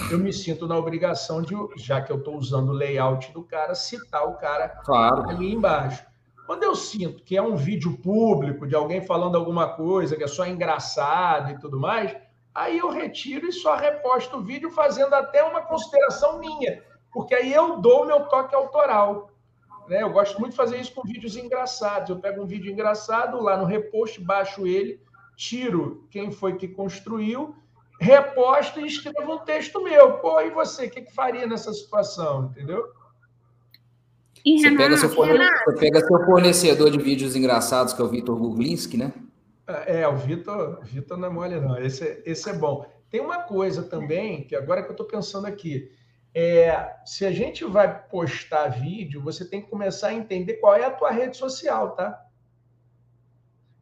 Speaker 2: Eu me sinto na obrigação de, já que eu estou usando o layout do cara, citar o cara claro. ali embaixo. Quando eu sinto que é um vídeo público de alguém falando alguma coisa que é só engraçado e tudo mais, aí eu retiro e só reposto o vídeo fazendo até uma consideração minha, porque aí eu dou meu toque autoral. Né? Eu gosto muito de fazer isso com vídeos engraçados. Eu pego um vídeo engraçado lá no repost, baixo ele, tiro quem foi que construiu, reposto e escrevo um texto meu. Pô, e você, o que, que faria nessa situação? Entendeu?
Speaker 1: E você, Renato, pega seu você pega seu fornecedor de vídeos engraçados, que é o Vitor Guglinski, né?
Speaker 2: É, o Vitor, Vitor não é mole, não. Esse, esse é bom. Tem uma coisa também, que agora que eu estou pensando aqui, é, se a gente vai postar vídeo, você tem que começar a entender qual é a tua rede social, tá?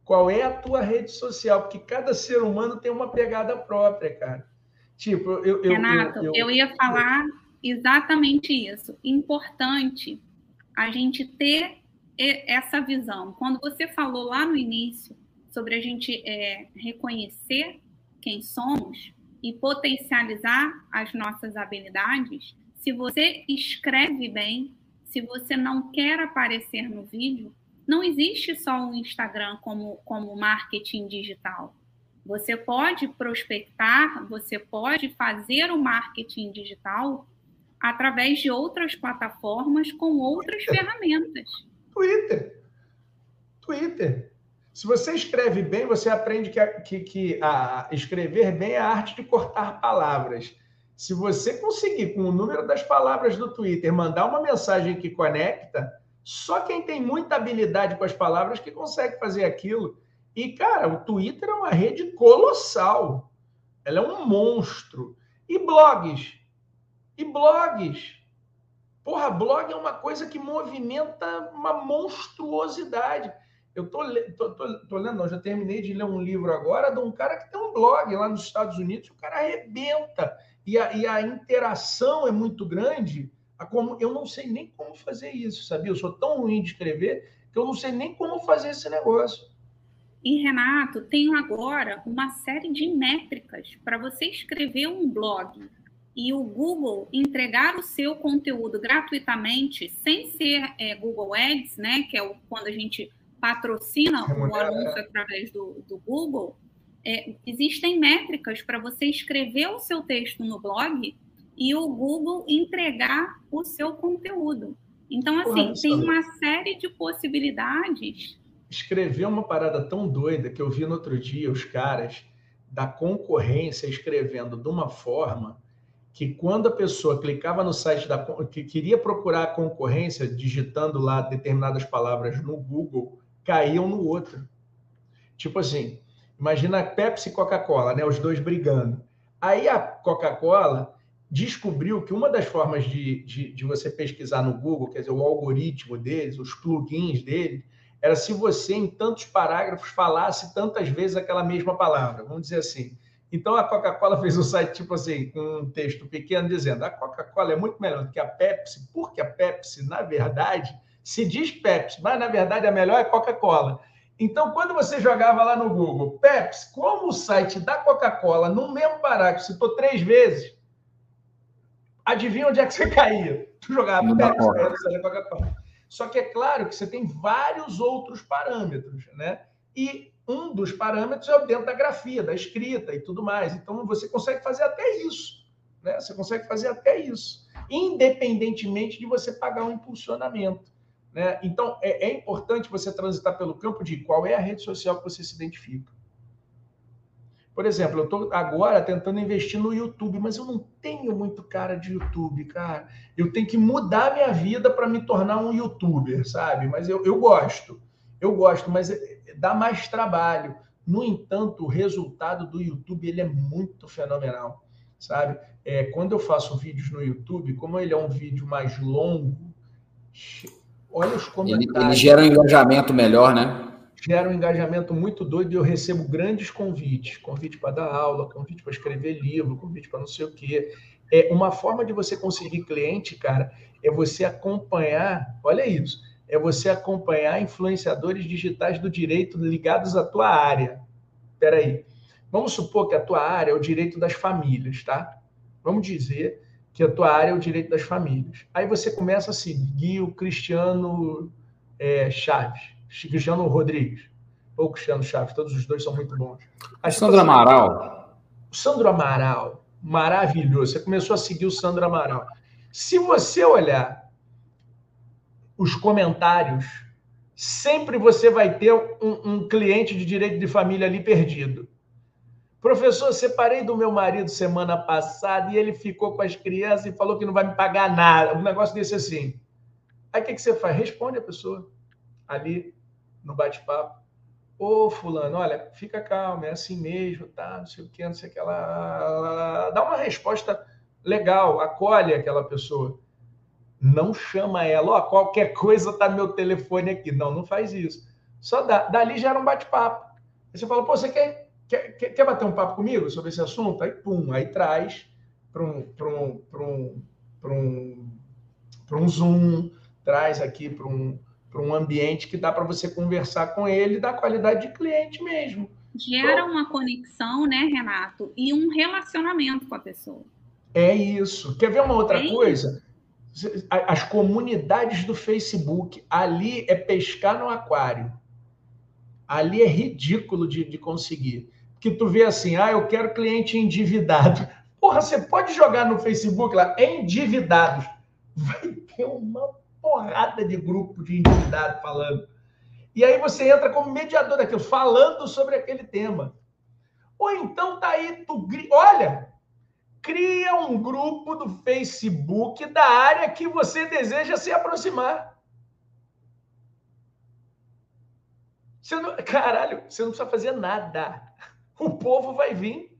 Speaker 2: Qual é a tua rede social? Porque cada ser humano tem uma pegada própria, cara.
Speaker 4: Tipo, eu. eu Renato, eu, eu, eu ia falar exatamente isso. Importante a gente ter essa visão. Quando você falou lá no início sobre a gente é, reconhecer quem somos, e potencializar as nossas habilidades, se você escreve bem, se você não quer aparecer no vídeo, não existe só o Instagram como, como marketing digital. Você pode prospectar, você pode fazer o marketing digital através de outras plataformas com outras Twitter. ferramentas.
Speaker 2: Twitter. Twitter. Se você escreve bem, você aprende que, a, que, que a, escrever bem é a arte de cortar palavras. Se você conseguir, com o número das palavras do Twitter, mandar uma mensagem que conecta, só quem tem muita habilidade com as palavras que consegue fazer aquilo. E, cara, o Twitter é uma rede colossal. Ela é um monstro. E blogs? E blogs? Porra, blog é uma coisa que movimenta uma monstruosidade. Eu tô, tô, tô, tô, lendo, não, já terminei de ler um livro agora de um cara que tem um blog lá nos Estados Unidos, o cara arrebenta. E a, e a interação é muito grande. Como, eu não sei nem como fazer isso, sabia? Eu sou tão ruim de escrever que eu não sei nem como fazer esse negócio.
Speaker 4: E, Renato, tenho agora uma série de métricas para você escrever um blog e o Google entregar o seu conteúdo gratuitamente, sem ser é, Google Ads, né? Que é o, quando a gente patrocina o anúncio através do, do Google, é, existem métricas para você escrever o seu texto no blog e o Google entregar o seu conteúdo. Então, assim, tem uma série de possibilidades.
Speaker 2: Escrever uma parada tão doida que eu vi no outro dia os caras da concorrência escrevendo de uma forma que quando a pessoa clicava no site da que queria procurar a concorrência digitando lá determinadas palavras no Google, caíam no outro. Tipo assim, imagina Pepsi e Coca-Cola, né? Os dois brigando. Aí a Coca-Cola descobriu que uma das formas de, de, de, você pesquisar no Google, quer dizer, o algoritmo deles, os plugins deles, era se você, em tantos parágrafos, falasse tantas vezes aquela mesma palavra. Vamos dizer assim. Então, a Coca-Cola fez um site, tipo assim, com um texto pequeno, dizendo a Coca-Cola é muito melhor do que a Pepsi, porque a Pepsi, na verdade, se diz Pepsi, mas, na verdade, a melhor é Coca-Cola. Então, quando você jogava lá no Google, Pepsi, como o site da Coca-Cola, no mesmo parágrafo, citou três vezes, adivinha onde é que você caía? Tu jogava Pepsi, Coca-Cola. Só que é claro que você tem vários outros parâmetros, né? E um dos parâmetros é o dentro da grafia, da escrita e tudo mais. Então você consegue fazer até isso, né? Você consegue fazer até isso, independentemente de você pagar um impulsionamento. Né? Então é, é importante você transitar pelo campo de qual é a rede social que você se identifica. Por exemplo, eu estou agora tentando investir no YouTube, mas eu não tenho muito cara de YouTube, cara. Eu tenho que mudar minha vida para me tornar um YouTuber, sabe? Mas eu, eu gosto, eu gosto, mas é, dá mais trabalho. No entanto, o resultado do YouTube ele é muito fenomenal, sabe? É, quando eu faço vídeos no YouTube, como ele é um vídeo mais longo, olha os comentários.
Speaker 1: Ele, ele gera um engajamento melhor, né?
Speaker 2: gera um engajamento muito doido e eu recebo grandes convites, convite para dar aula, convite para escrever livro, convite para não sei o quê. É uma forma de você conseguir cliente, cara, é você acompanhar, olha isso, é você acompanhar influenciadores digitais do direito ligados à tua área. Espera aí. Vamos supor que a tua área é o direito das famílias, tá? Vamos dizer que a tua área é o direito das famílias. Aí você começa a seguir o Cristiano é, Chaves. Cristiano Rodrigues ou Cristiano Chaves, todos os dois são muito bons.
Speaker 1: A Sandro Amaral.
Speaker 2: O Sandro Amaral, maravilhoso. Você começou a seguir o Sandro Amaral. Se você olhar os comentários, sempre você vai ter um, um cliente de direito de família ali perdido. Professor, separei do meu marido semana passada e ele ficou com as crianças e falou que não vai me pagar nada. Um negócio desse assim. Aí o que, que você faz? Responde a pessoa ali no bate-papo. Ô, fulano, olha, fica calmo, é assim mesmo, tá? Não sei o que, não sei o que. Ela, dá uma resposta legal, acolhe aquela pessoa. Não chama ela, ó, qualquer coisa tá meu telefone aqui. Não, não faz isso. Só dá, dali gera um bate-papo. Aí você fala, pô, você quer, quer, quer bater um papo comigo sobre esse assunto? Aí, pum, aí traz para um, um, um, um, um Zoom, traz aqui para um, um ambiente que dá para você conversar com ele da qualidade de cliente mesmo.
Speaker 4: Gera uma conexão, né, Renato? E um relacionamento com a pessoa.
Speaker 2: É isso. Quer ver uma outra é coisa? As comunidades do Facebook, ali é pescar no aquário. Ali é ridículo de, de conseguir. Que tu vê assim, ah, eu quero cliente endividado. Porra, você pode jogar no Facebook lá, endividados. Vai ter uma porrada de grupo de endividado falando. E aí você entra como mediador daquilo, falando sobre aquele tema. Ou então tá aí, tu olha, cria um grupo do Facebook da área que você deseja se aproximar. Você não, caralho, você não precisa fazer nada. O povo vai vir.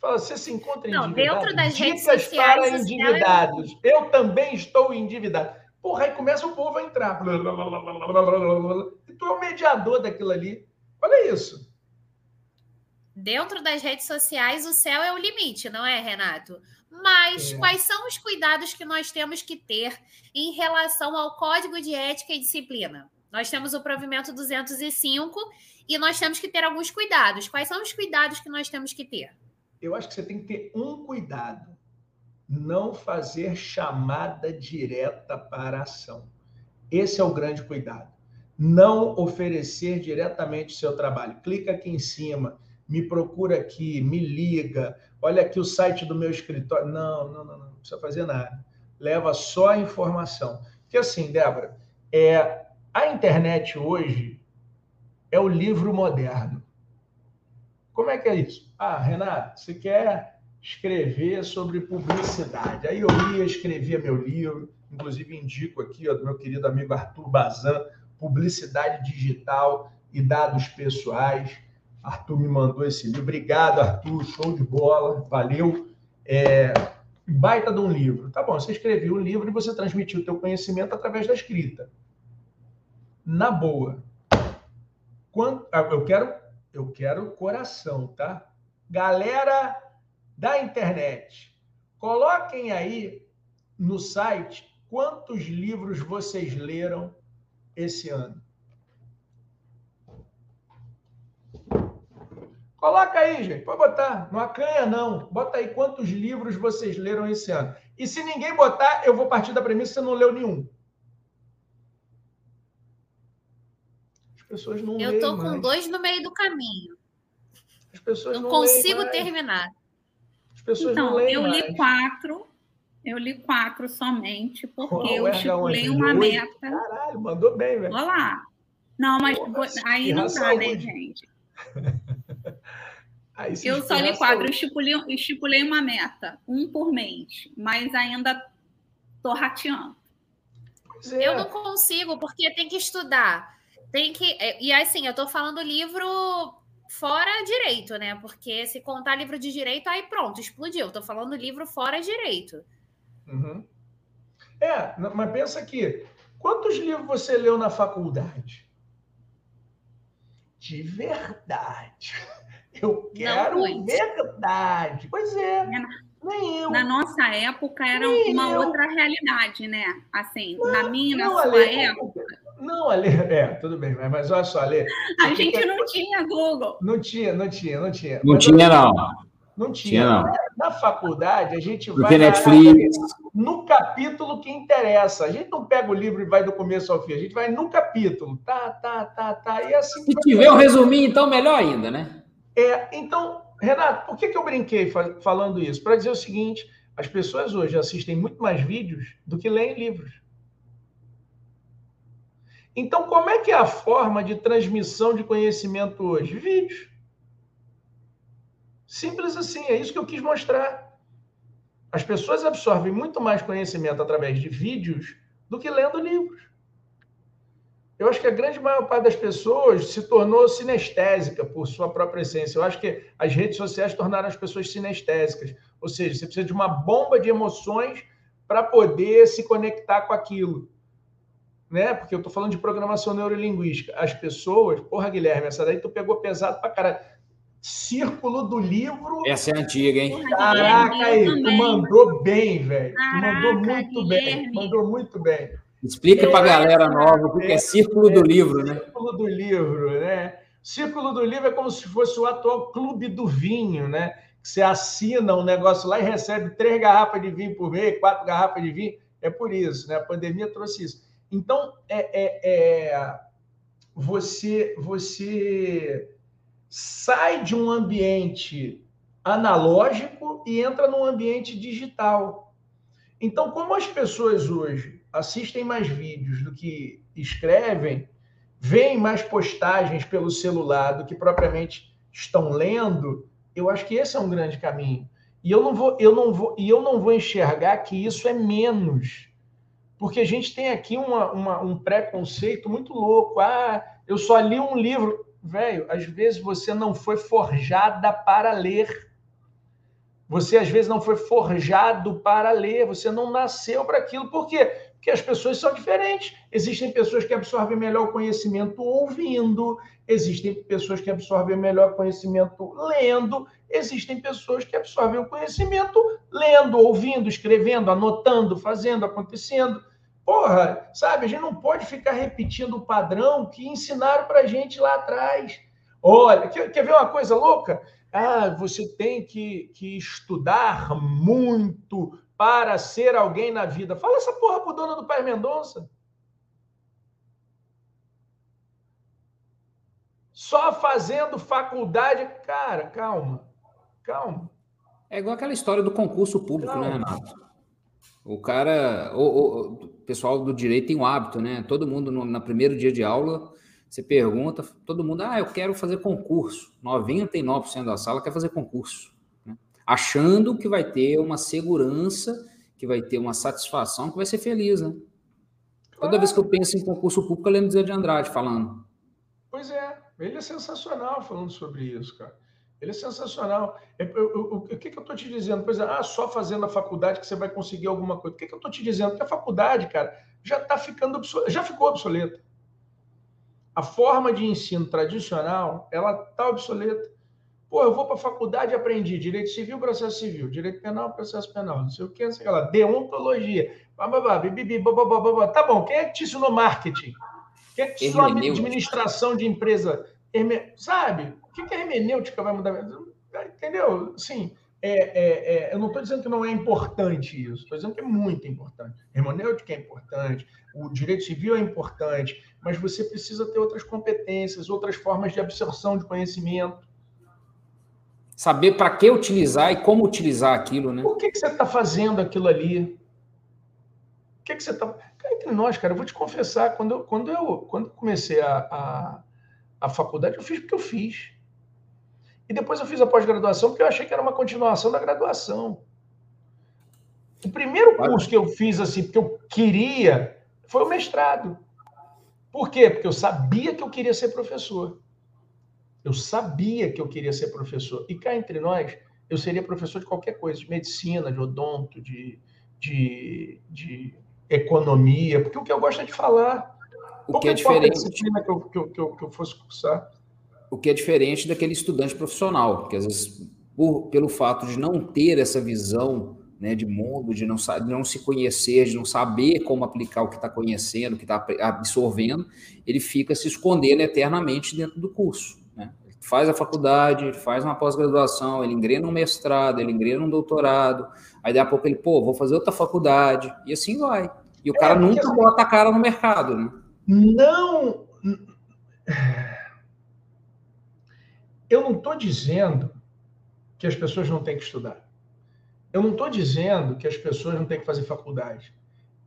Speaker 2: Fala, você se encontra
Speaker 3: Não, dentro das
Speaker 2: Dicas
Speaker 3: redes sociais.
Speaker 2: para endividados. Eu também estou endividado. Porra, aí começa o povo a entrar. E tu é o mediador daquilo ali. Olha isso.
Speaker 3: Dentro das redes sociais, o céu é o limite, não é, Renato? Mas é. quais são os cuidados que nós temos que ter em relação ao Código de Ética e Disciplina? Nós temos o provimento 205 e nós temos que ter alguns cuidados. Quais são os cuidados que nós temos que ter?
Speaker 2: eu acho que você tem que ter um cuidado: não fazer chamada direta para a ação. Esse é o grande cuidado. Não oferecer diretamente o seu trabalho. Clica aqui em cima, me procura aqui, me liga, olha aqui o site do meu escritório. Não, não, não, não, não precisa fazer nada. Leva só a informação. Porque assim, Débora, é, a internet hoje é o livro moderno. Como é que é isso? Ah, Renato, você quer escrever sobre publicidade. Aí eu ia escrever meu livro, inclusive indico aqui, ó, do meu querido amigo Arthur Bazan, Publicidade Digital e Dados Pessoais. Arthur me mandou esse livro. Obrigado, Arthur, show de bola, valeu. É, baita de um livro. Tá bom, você escreveu um livro e você transmitiu o teu conhecimento através da escrita. Na boa. Ah, eu quero, eu quero coração, tá? Galera da internet, coloquem aí no site quantos livros vocês leram esse ano. Coloca aí, gente. Pode botar. Não acanha, não. Bota aí quantos livros vocês leram esse ano. E se ninguém botar, eu vou partir da premissa que você não leu nenhum.
Speaker 3: As pessoas não Eu tô com dois no meio do caminho. As pessoas não, não consigo terminar.
Speaker 4: As pessoas então, não leem eu mais. li quatro. Eu li quatro somente, porque eu estipulei uma dois? meta.
Speaker 2: Caralho, mandou bem, velho.
Speaker 4: Olha lá. Não, mas Porra, aí não dá, né, gente? eu só li quatro, eu estipulei, estipulei uma meta, um por mês, mas ainda tô rateando.
Speaker 3: É. Eu não consigo, porque tem que estudar. Tem que. É, e assim, eu tô falando livro fora direito, né? Porque se contar livro de direito, aí pronto, explodiu. Eu tô falando livro fora direito.
Speaker 2: Uhum. É, mas pensa aqui, quantos livros você leu na faculdade? De verdade. Eu quero verdade. Pois é. Nem eu.
Speaker 4: Na nossa época era Nem uma eu. outra realidade, né? Assim, não, na minha, na sua Ale, época.
Speaker 2: Não, Ale, é, tudo bem, mas, mas olha só, Ale.
Speaker 4: A gente não tinha Google.
Speaker 2: Não tinha, não tinha, não tinha.
Speaker 1: Não mas, tinha, não.
Speaker 2: Não tinha. tinha não. Na faculdade, a gente
Speaker 1: vai Netflix.
Speaker 2: no capítulo que interessa. A gente não pega o livro e vai do começo ao fim. A gente vai no capítulo. Tá, tá, tá, tá. E assim.
Speaker 1: Se tiver um resuminho, então melhor ainda, né?
Speaker 2: É, então, Renato, por que, que eu brinquei falando isso? Para dizer o seguinte: as pessoas hoje assistem muito mais vídeos do que leem livros. Então, como é que é a forma de transmissão de conhecimento hoje? Vídeos. Simples assim, é isso que eu quis mostrar. As pessoas absorvem muito mais conhecimento através de vídeos do que lendo livros. Eu acho que a grande maior parte das pessoas se tornou sinestésica por sua própria essência. Eu acho que as redes sociais tornaram as pessoas sinestésicas. Ou seja, você precisa de uma bomba de emoções para poder se conectar com aquilo. Né? Porque eu estou falando de programação neurolinguística. As pessoas, porra, Guilherme, essa daí tu pegou pesado para caralho. Círculo do livro.
Speaker 1: Essa é antiga, hein?
Speaker 2: Caraca, aí, tu mandou bem, velho. Tu mandou muito Guilherme. bem. Mandou muito bem.
Speaker 1: Explica para a galera nova o que é, é Círculo do Livro, né?
Speaker 2: Círculo do Livro, né? Círculo do Livro é como se fosse o atual clube do vinho, né? Que você assina um negócio lá e recebe três garrafas de vinho por mês, quatro garrafas de vinho. É por isso, né? A pandemia trouxe isso. Então, é, é, é você, você sai de um ambiente analógico e entra num ambiente digital. Então, como as pessoas hoje assistem mais vídeos do que escrevem, veem mais postagens pelo celular do que propriamente estão lendo, eu acho que esse é um grande caminho. E eu não vou, eu não vou, e eu não vou enxergar que isso é menos. Porque a gente tem aqui uma, uma, um preconceito muito louco. Ah, eu só li um livro. Velho, às vezes você não foi forjada para ler. Você às vezes não foi forjado para ler, você não nasceu para aquilo. Por quê? que as pessoas são diferentes. Existem pessoas que absorvem melhor o conhecimento ouvindo, existem pessoas que absorvem melhor conhecimento lendo, existem pessoas que absorvem o conhecimento lendo, ouvindo, escrevendo, anotando, fazendo, acontecendo. Porra, sabe, a gente não pode ficar repetindo o padrão que ensinaram para a gente lá atrás. Olha, quer, quer ver uma coisa louca? Ah, você tem que, que estudar muito para ser alguém na vida. Fala essa porra pro dono do Pai Mendonça. Só fazendo faculdade. Cara, calma. Calma.
Speaker 1: É igual aquela história do concurso público, né, calma. né, Renato? O cara, o, o, pessoal do direito tem um hábito, né? Todo mundo no, no primeiro dia de aula, você pergunta, todo mundo, ah, eu quero fazer concurso. 99% da sala quer fazer concurso achando que vai ter uma segurança, que vai ter uma satisfação, que vai ser feliz, né? Toda vez que eu penso em concurso público, eu lembro de Andrade falando.
Speaker 2: Pois é, ele é sensacional falando sobre isso, cara. Ele é sensacional. É, o que, que eu estou te dizendo? Pois é, ah, só fazendo a faculdade que você vai conseguir alguma coisa. O que, que eu estou te dizendo? Que a faculdade, cara, já está ficando já ficou obsoleta. A forma de ensino tradicional, ela está obsoleta. Pô, eu vou para a faculdade e aprendi direito civil, processo civil, direito penal, processo penal, não sei o que, não sei o que lá, deontologia, bababá, bibibi, bababá, tá bom, quem é que te ensinou marketing? Quem é que te ensinou administração de empresa? Sabe? O que, que a hermenêutica vai mudar? Entendeu? Sim, é, é, é, eu não estou dizendo que não é importante isso, estou dizendo que é muito importante. Hermenêutica é importante, o direito civil é importante, mas você precisa ter outras competências, outras formas de absorção de conhecimento.
Speaker 1: Saber para que utilizar e como utilizar aquilo, né?
Speaker 2: Por que, que você está fazendo aquilo ali? O que, que você está. Entre nós, cara, eu vou te confessar, quando eu, quando eu, quando comecei a, a, a faculdade, eu fiz porque eu fiz. E depois eu fiz a pós-graduação porque eu achei que era uma continuação da graduação. O primeiro curso que eu fiz assim, porque eu queria, foi o mestrado. Por quê? Porque eu sabia que eu queria ser professor. Eu sabia que eu queria ser professor. E cá entre nós, eu seria professor de qualquer coisa, de medicina, de odonto, de, de, de economia, porque o que eu gosto é de falar.
Speaker 1: O que é diferente.
Speaker 2: disciplina que eu, que, eu, que, eu, que eu fosse cursar
Speaker 1: o que é diferente daquele estudante profissional, porque às vezes, por, pelo fato de não ter essa visão né, de mundo, de não, de não se conhecer, de não saber como aplicar o que está conhecendo, o que está absorvendo, ele fica se escondendo eternamente dentro do curso. Né? Ele faz a faculdade, faz uma pós-graduação, ele engrena um mestrado, ele engrena um doutorado, aí daqui a pouco ele, pô, vou fazer outra faculdade, e assim vai. E o é, cara nunca assim, bota a cara no mercado, né?
Speaker 2: Não eu não estou dizendo que as pessoas não têm que estudar. Eu não estou dizendo que as pessoas não têm que fazer faculdade.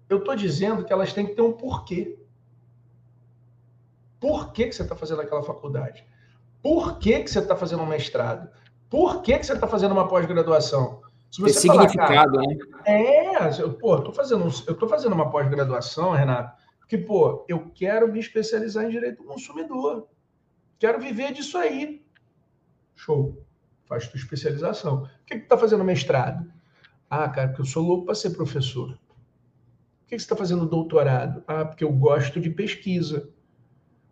Speaker 2: Eu estou dizendo que elas têm que ter um porquê. Por que, que você está fazendo aquela faculdade? Por que, que você está fazendo um mestrado? Por que, que você está fazendo uma pós-graduação?
Speaker 1: Se você falar, significado, cara, né?
Speaker 2: É, eu, pô, tô fazendo, eu tô fazendo uma pós-graduação, Renato, porque, pô, eu quero me especializar em direito do consumidor. Quero viver disso aí. Show. Faz tua especialização. Por que, que tu tá fazendo mestrado? Ah, cara, porque eu sou louco para ser professor. Por que, que você está fazendo doutorado? Ah, porque eu gosto de pesquisa.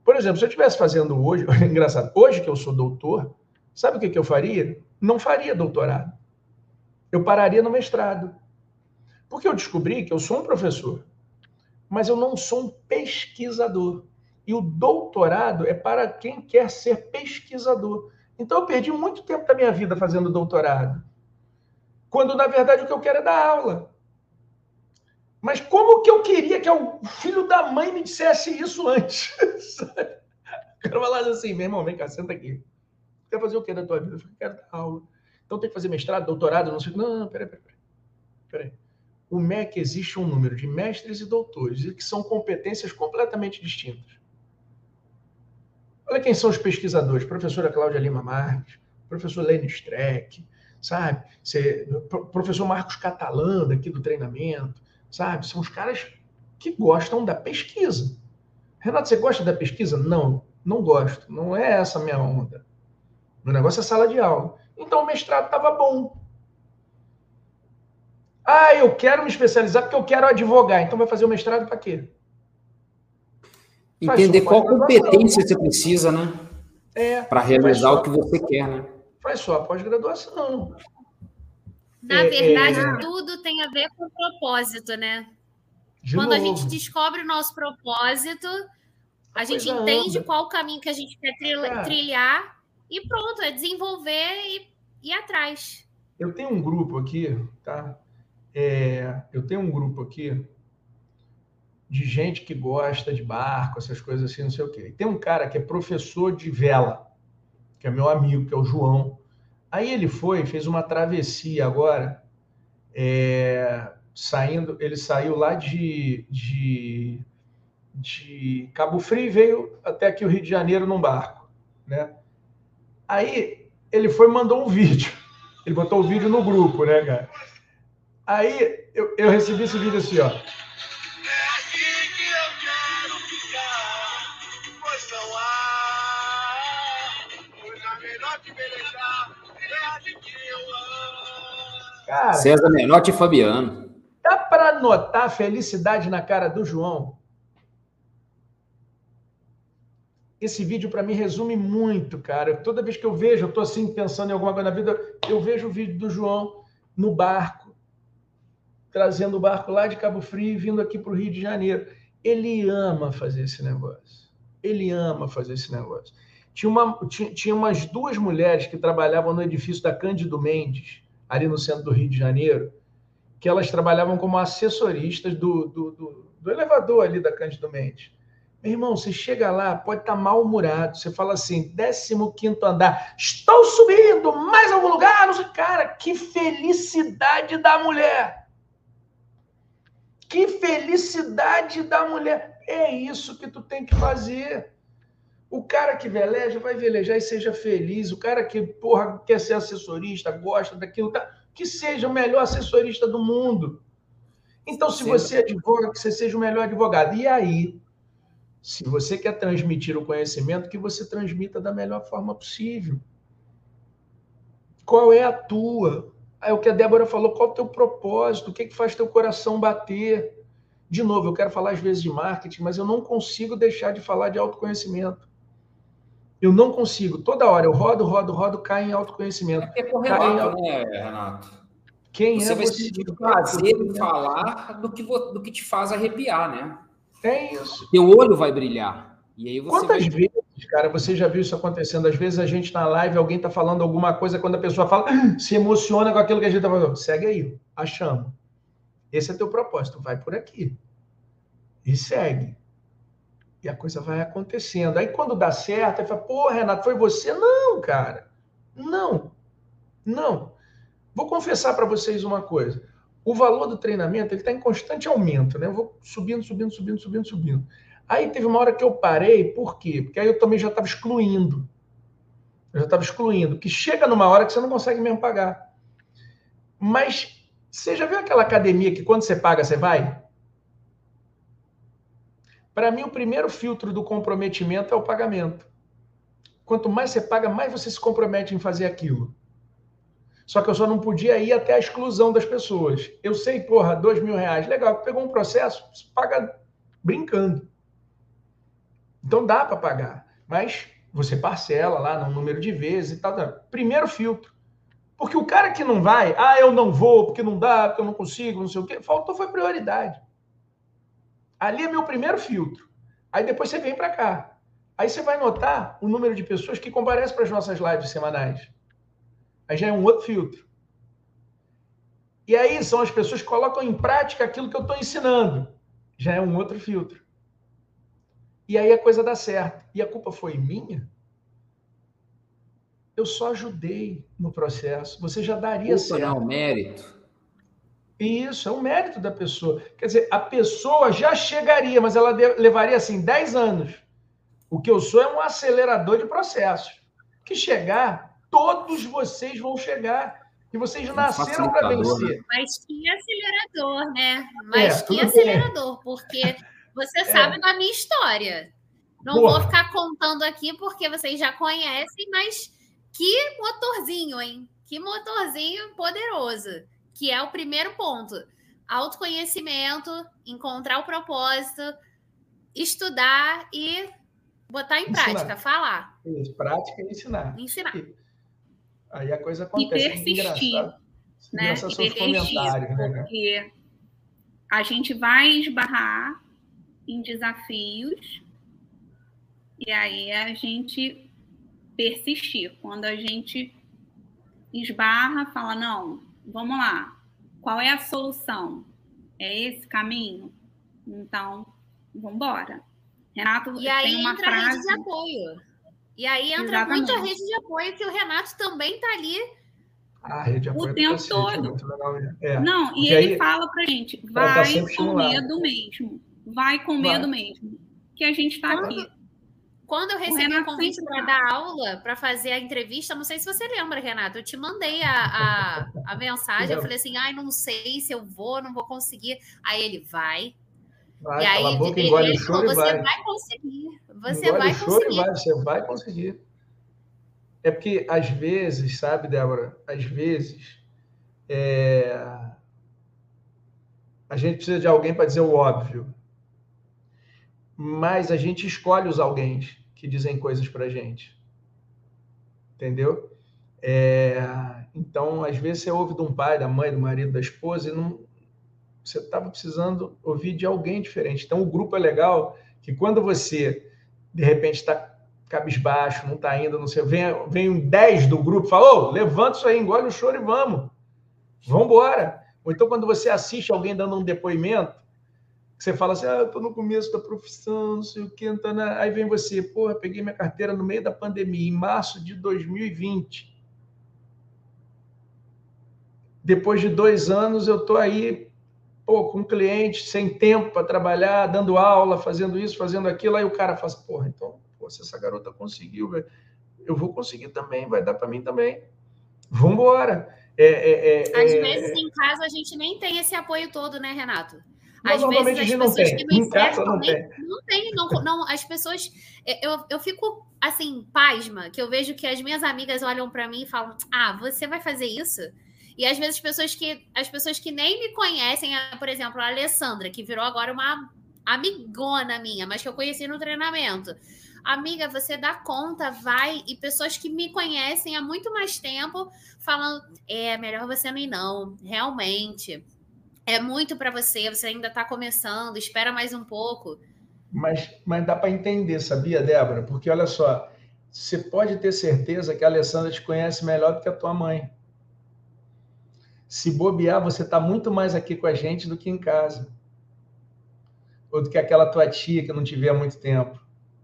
Speaker 2: Por exemplo, se eu estivesse fazendo hoje, engraçado, hoje que eu sou doutor, sabe o que, que eu faria? Não faria doutorado. Eu pararia no mestrado. Porque eu descobri que eu sou um professor, mas eu não sou um pesquisador. E o doutorado é para quem quer ser pesquisador. Então eu perdi muito tempo da minha vida fazendo doutorado. Quando na verdade o que eu quero é dar aula. Mas como que eu queria que o filho da mãe me dissesse isso antes? o cara falava assim, meu irmão, vem cá, senta aqui. Quer fazer o que da tua vida? Eu falei, quero dar aula. Então tem que fazer mestrado, doutorado, não sei. Não, não, peraí, peraí, peraí. O MEC existe um número de mestres e doutores, que são competências completamente distintas. Olha quem são os pesquisadores: professora Cláudia Lima Marques, professor Lênin Streck, sabe? Você, professor Marcos Catalã, daqui do treinamento, sabe? São os caras que gostam da pesquisa. Renato, você gosta da pesquisa? Não, não gosto. Não é essa a minha onda. Meu negócio é sala de aula. Então o mestrado estava bom. Ah, eu quero me especializar porque eu quero advogar. Então vai fazer o mestrado para quê?
Speaker 1: Entender qual competência você precisa, né? É, para realizar o que você quer, né?
Speaker 2: Faz só a pós-graduação.
Speaker 3: Na é, verdade, é... tudo tem a ver com propósito, né? De Quando novo. a gente descobre o nosso propósito, a, a gente entende anda. qual o caminho que a gente quer trilhar e pronto, é desenvolver e ir atrás.
Speaker 2: Eu tenho um grupo aqui, tá? É, eu tenho um grupo aqui de gente que gosta de barco, essas coisas assim, não sei o quê. tem um cara que é professor de vela, que é meu amigo, que é o João. Aí ele foi, fez uma travessia agora, é, saindo, ele saiu lá de, de, de Cabo Frio e veio até aqui o Rio de Janeiro num barco, né? Aí ele foi mandou um vídeo. Ele botou o vídeo no grupo, né, cara? Aí eu, eu recebi esse vídeo assim, ó.
Speaker 1: Cara, César Menotti e Fabiano.
Speaker 2: Dá para notar a felicidade na cara do João? esse vídeo para mim resume muito, cara. Toda vez que eu vejo, eu estou assim pensando em alguma coisa na vida, eu vejo o vídeo do João no barco, trazendo o barco lá de Cabo Frio e vindo aqui para o Rio de Janeiro. Ele ama fazer esse negócio. Ele ama fazer esse negócio. Tinha, uma, tinha, tinha umas duas mulheres que trabalhavam no edifício da Cândido Mendes, ali no centro do Rio de Janeiro, que elas trabalhavam como assessoristas do, do, do, do elevador ali da Cândido Mendes. Meu irmão, você chega lá, pode estar tá mal-humorado. Você fala assim, 15 andar, estou subindo, mais algum lugar? Não sei. Cara, que felicidade da mulher! Que felicidade da mulher! É isso que tu tem que fazer. O cara que veleja, vai velejar e seja feliz. O cara que, porra, quer ser assessorista, gosta daquilo, tá? que seja o melhor assessorista do mundo. Então, se Sim. você advoga, que você seja o melhor advogado. E aí, se você quer transmitir o conhecimento, que você transmita da melhor forma possível. Qual é a tua? É o que a Débora falou, qual é o teu propósito? O que, é que faz teu coração bater? De novo, eu quero falar às vezes de marketing, mas eu não consigo deixar de falar de autoconhecimento. Eu não consigo. Toda hora eu rodo, rodo, rodo, cai em autoconhecimento. É
Speaker 1: correlato, em... né, Renato?
Speaker 2: Quem
Speaker 1: você é vai você? prazer em falar do que, do que te faz arrepiar, né?
Speaker 2: É isso.
Speaker 1: Teu olho vai brilhar. E aí você
Speaker 2: Quantas
Speaker 1: vai...
Speaker 2: vezes, cara, você já viu isso acontecendo? Às vezes a gente na live, alguém está falando alguma coisa, quando a pessoa fala, se emociona com aquilo que a gente está falando. Segue aí, achamos. Esse é teu propósito, vai por aqui. E segue. E a coisa vai acontecendo. Aí quando dá certo, aí fala, pô, Renato, foi você? Não, cara. Não. Não. Vou confessar para vocês uma coisa o valor do treinamento ele está em constante aumento, né? Eu vou subindo, subindo, subindo, subindo, subindo. Aí teve uma hora que eu parei, por quê? Porque aí eu também já estava excluindo. Eu já estava excluindo, que chega numa hora que você não consegue mesmo pagar. Mas você já viu aquela academia que quando você paga, você vai? Para mim, o primeiro filtro do comprometimento é o pagamento. Quanto mais você paga, mais você se compromete em fazer aquilo. Só que eu só não podia ir até a exclusão das pessoas. Eu sei, porra, dois mil reais, legal, pegou um processo, paga brincando. Então dá para pagar, mas você parcela lá no número de vezes e tal. Primeiro filtro. Porque o cara que não vai, ah, eu não vou, porque não dá, porque eu não consigo, não sei o quê, faltou foi prioridade. Ali é meu primeiro filtro. Aí depois você vem para cá. Aí você vai notar o número de pessoas que comparecem para as nossas lives semanais. Aí já é um outro filtro. E aí são as pessoas que colocam em prática aquilo que eu estou ensinando. Já é um outro filtro. E aí a coisa dá certo. E a culpa foi minha? Eu só ajudei no processo. Você já daria culpa certo.
Speaker 1: Não, mérito.
Speaker 2: Isso, é um mérito da pessoa. Quer dizer, a pessoa já chegaria, mas ela levaria assim 10 anos. O que eu sou é um acelerador de processos. Que chegar todos vocês vão chegar. E vocês nasceram para vencer.
Speaker 3: Né? Mas que acelerador, né? Mas é, que acelerador, bem. porque você é. sabe da minha história. Não Boa. vou ficar contando aqui porque vocês já conhecem, mas que motorzinho, hein? Que motorzinho poderoso. Que é o primeiro ponto. Autoconhecimento, encontrar o propósito, estudar e botar em ensinar. prática, falar.
Speaker 2: Isso, prática e ensinar.
Speaker 3: Ensinar. E
Speaker 2: Aí a coisa acontece.
Speaker 4: E persistir. Né? E persistir, né, porque a gente vai esbarrar em desafios e aí a gente persistir. Quando a gente esbarra, fala, não, vamos lá, qual é a solução? É esse caminho? Então, vamos embora. Renato
Speaker 3: e aí tem uma entra frase... a rede de apoio. E aí entra Exatamente. muito a rede de apoio, que o Renato também está ali.
Speaker 2: A rede de apoio
Speaker 4: o tempo cacete, todo. É, é. Não, e ele aí, fala para gente, tá vai tá com medo mesmo. Vai com medo vai. mesmo. Que a gente está aqui.
Speaker 3: Quando eu recebi o, o convite para dar aula, para fazer a entrevista, não sei se você lembra, Renato, eu te mandei a, a, a mensagem, eu falei assim, ai, não sei se eu vou, não vou conseguir. Aí ele, vai,
Speaker 2: Vai, e aí, boca, ele, o choro
Speaker 3: você
Speaker 2: vai.
Speaker 3: vai conseguir. Você engole vai conseguir.
Speaker 2: Vai, você vai conseguir. É porque, às vezes, sabe, Débora? Às vezes, é... a gente precisa de alguém para dizer o óbvio. Mas a gente escolhe os alguém que dizem coisas para gente. Entendeu? É, então, às vezes, você ouve de um pai, da mãe, do marido, da esposa, e não, você estava precisando ouvir de alguém diferente. Então, o grupo é legal que quando você, de repente, está cabisbaixo, não está indo, não sei, vem, vem um 10 do grupo, fala, ô, levanta isso aí, engole o choro e vamos. Vamos embora. Ou então, quando você assiste alguém dando um depoimento, você fala assim, ah, eu estou no começo da profissão, não sei o quê, tá na... aí vem você, porra, peguei minha carteira no meio da pandemia, em março de 2020. Depois de dois anos, eu estou aí, pô, com um cliente, sem tempo para trabalhar, dando aula, fazendo isso, fazendo aquilo, aí o cara fala, assim, porra, então, pô, se essa garota conseguiu, eu vou conseguir também, vai dar para mim também. Vamos embora. É,
Speaker 3: é, é, Às é, vezes, em casa, a gente nem tem esse apoio todo, né, Renato? Às vezes as pessoas que não enfrentam não, nem, não tem, não, não, as pessoas. Eu, eu fico assim, pasma, que eu vejo que as minhas amigas olham para mim e falam: Ah, você vai fazer isso? E às vezes as pessoas que, as pessoas que nem me conhecem, por exemplo, a Alessandra, que virou agora uma amigona minha, mas que eu conheci no treinamento. Amiga, você dá conta, vai. E pessoas que me conhecem há muito mais tempo falando: é melhor você não ir, não, realmente é muito para você, você ainda está começando, espera mais um pouco.
Speaker 2: Mas, mas dá para entender, sabia, Débora? Porque olha só, você pode ter certeza que a Alessandra te conhece melhor do que a tua mãe. Se bobear, você está muito mais aqui com a gente do que em casa. Ou do que aquela tua tia que não te vê há muito tempo.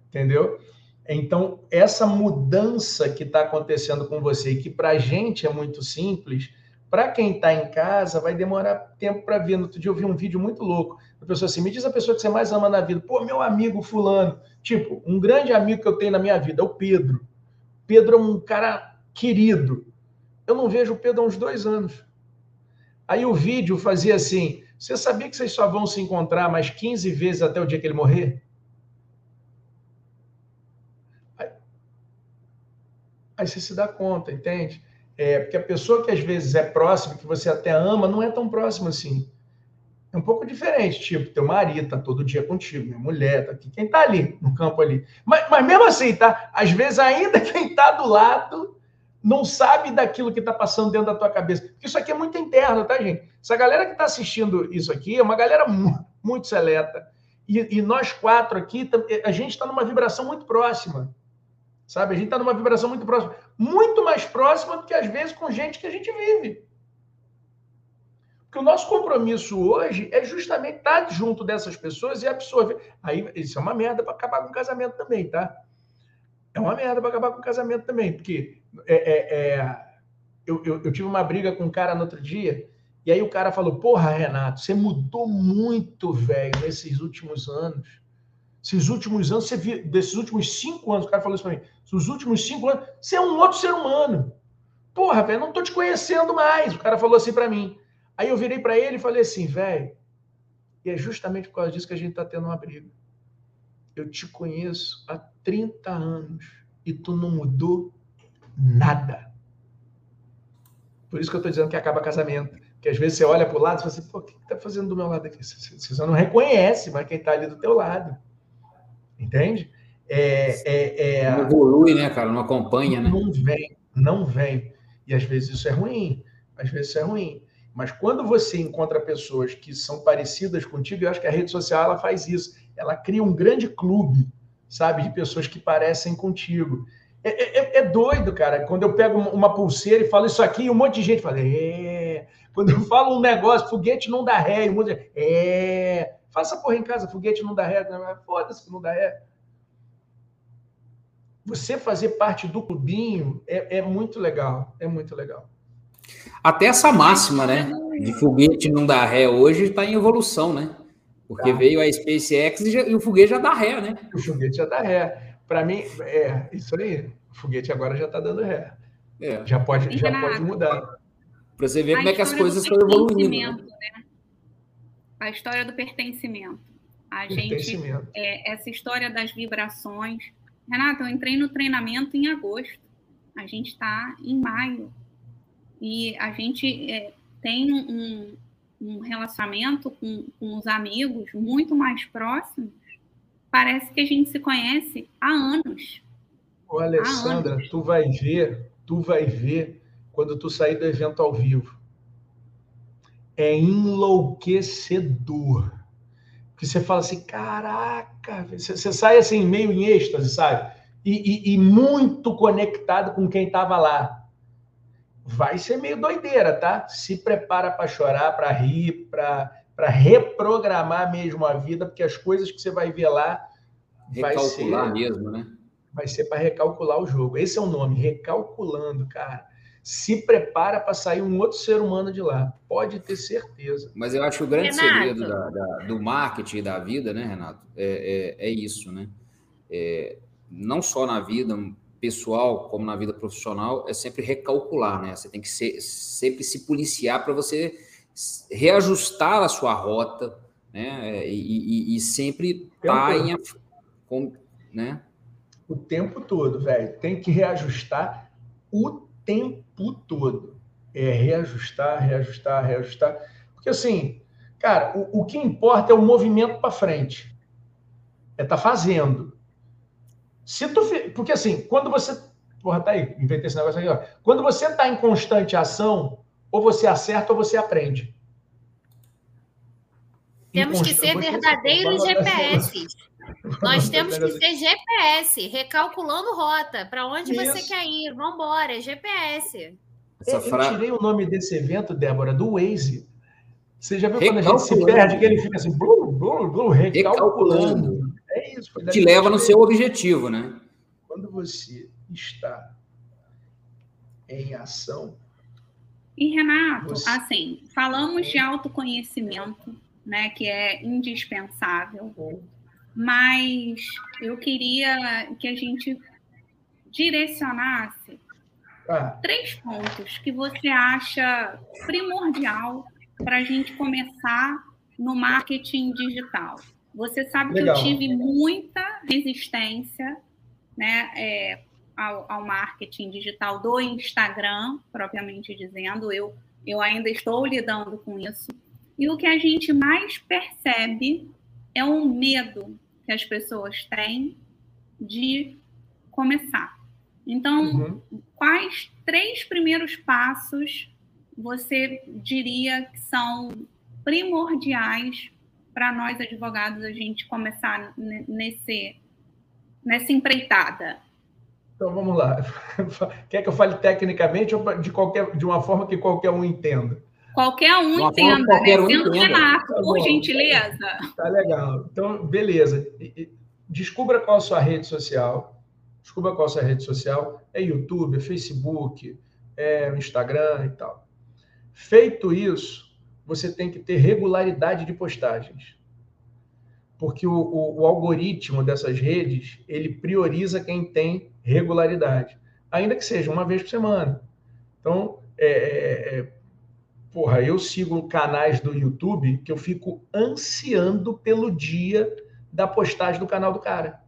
Speaker 2: Entendeu? Então, essa mudança que está acontecendo com você que para a gente é muito simples, para quem está em casa, vai demorar tempo para ver. No outro dia eu vi um vídeo muito louco. A pessoa assim, me diz a pessoa que você mais ama na vida. Pô, meu amigo fulano. Tipo, um grande amigo que eu tenho na minha vida é o Pedro. Pedro é um cara querido. Eu não vejo o Pedro há uns dois anos. Aí o vídeo fazia assim, você sabia que vocês só vão se encontrar mais 15 vezes até o dia que ele morrer? Aí, aí você se dá conta, entende? É, porque a pessoa que às vezes é próxima, que você até ama, não é tão próxima assim. É um pouco diferente, tipo, teu marido tá todo dia contigo, minha mulher tá aqui, quem tá ali, no campo ali. Mas, mas mesmo assim, tá? Às vezes, ainda quem tá do lado não sabe daquilo que tá passando dentro da tua cabeça. Porque isso aqui é muito interno, tá, gente? Essa galera que tá assistindo isso aqui é uma galera muito seleta. E, e nós quatro aqui, a gente está numa vibração muito próxima. Sabe? A gente está numa vibração muito próxima. Muito mais próxima do que, às vezes, com gente que a gente vive. Porque o nosso compromisso hoje é justamente estar junto dessas pessoas e absorver. Aí, isso é uma merda para acabar com o casamento também, tá? É uma merda para acabar com o casamento também. Porque é, é, é... Eu, eu, eu tive uma briga com um cara no outro dia. E aí o cara falou: Porra, Renato, você mudou muito, velho, nesses últimos anos. Esses últimos anos, você viu, desses últimos cinco anos, o cara falou isso para mim, esses últimos cinco anos, você é um outro ser humano. Porra, velho, não tô te conhecendo mais. O cara falou assim para mim. Aí eu virei para ele e falei assim, velho, e é justamente por causa disso que a gente tá tendo uma briga. Eu te conheço há 30 anos e tu não mudou nada. Por isso que eu tô dizendo que acaba casamento. Porque às vezes você olha para o lado e fala assim, pô, o que tá fazendo do meu lado aqui? Você não reconhece, mas quem tá ali do teu lado. Entende?
Speaker 1: É, é, é, não evolui, né, cara? Não acompanha, né?
Speaker 2: Não vem, não vem. E às vezes isso é ruim, às vezes isso é ruim. Mas quando você encontra pessoas que são parecidas contigo, eu acho que a rede social ela faz isso. Ela cria um grande clube, sabe, de pessoas que parecem contigo. É, é, é, é doido, cara. Quando eu pego uma pulseira e falo isso aqui, um monte de gente fala, é. Quando eu falo um negócio, foguete não dá ré, um monte de... é. Faça porra em casa, foguete não dá ré. Foda-se que não dá ré. Você fazer parte do clubinho é, é muito legal. É muito legal.
Speaker 1: Até essa máxima, né? De foguete não dá ré hoje está em evolução, né? Porque tá. veio a SpaceX e, já, e, o foguete já dá ré, né?
Speaker 2: O foguete já dá ré. Para mim, é isso aí. O foguete agora já está dando ré. É. Já, pode, já pode mudar.
Speaker 1: Para você ver como é que as coisas estão evoluindo. Né?
Speaker 4: A história do pertencimento. A pertencimento. gente, é, essa história das vibrações. Renata, eu entrei no treinamento em agosto. A gente está em maio. E a gente é, tem um, um relacionamento com, com os amigos muito mais próximos parece que a gente se conhece há anos.
Speaker 2: Ô, Alessandra, há anos. tu vai ver, tu vai ver quando tu sair do evento ao vivo. É enlouquecedor. Porque você fala assim, caraca, você, você sai assim, meio em êxtase, sabe? E, e, e muito conectado com quem estava lá. Vai ser meio doideira, tá? Se prepara para chorar, para rir, para reprogramar mesmo a vida, porque as coisas que você vai ver lá.
Speaker 1: Recalcular vai ser, mesmo, né?
Speaker 2: Vai ser para recalcular o jogo. Esse é o nome, recalculando, cara se prepara para sair um outro ser humano de lá. Pode ter certeza.
Speaker 1: Mas eu acho que o grande Renato. segredo da, da, do marketing da vida, né, Renato, é, é, é isso, né? É, não só na vida pessoal, como na vida profissional, é sempre recalcular, né? Você tem que ser, sempre se policiar para você reajustar a sua rota, né? E, e, e sempre estar tá em. Com, né?
Speaker 2: O tempo todo, velho. Tem que reajustar o tempo todo. É reajustar, reajustar, reajustar. Porque assim, cara, o, o que importa é o movimento para frente. É estar tá fazendo. Se tu, porque assim, quando você, porra, tá aí, inventei esse negócio aqui, ó. Quando você está em constante ação, ou você acerta ou você aprende.
Speaker 3: Temos que ser verdadeiros GPS. Nós temos que ser GPS, recalculando rota. Para onde Isso. você quer ir? Vamos embora, GPS.
Speaker 2: Essa fra... Eu tirei o nome desse evento, Débora, do Waze. Você já viu quando a gente se perde, que ele fica assim, blu, blu, blu, recalculando.
Speaker 1: É isso. Que leva no seu objetivo, né?
Speaker 2: Quando você está em ação.
Speaker 4: E, Renato, você... assim, falamos de autoconhecimento, né, que é indispensável. Mas eu queria que a gente direcionasse ah. três pontos que você acha primordial para a gente começar no marketing digital. Você sabe Legal. que eu tive muita resistência né, é, ao, ao, marketing digital do Instagram, propriamente dizendo. Eu, eu ainda estou lidando com isso. E o que a gente mais percebe é um medo que as pessoas têm de começar. Então, uhum. quais três primeiros passos você diria que são primordiais para nós advogados a gente começar nesse nessa empreitada?
Speaker 2: Então vamos lá. Quer que eu fale tecnicamente ou de qualquer de uma forma que qualquer um entenda?
Speaker 4: Qualquer um entenda, qualquer né? Um Sendo Renato, tá por gentileza.
Speaker 2: Tá legal. Então, beleza. Descubra qual a sua rede social. Descubra qual a sua rede social. É YouTube, é Facebook, é Instagram e tal. Feito isso, você tem que ter regularidade de postagens. Porque o, o, o algoritmo dessas redes, ele prioriza quem tem regularidade. Ainda que seja uma vez por semana. Então, é, é, é porra, eu sigo canais do YouTube que eu fico ansiando pelo dia da postagem do canal do cara.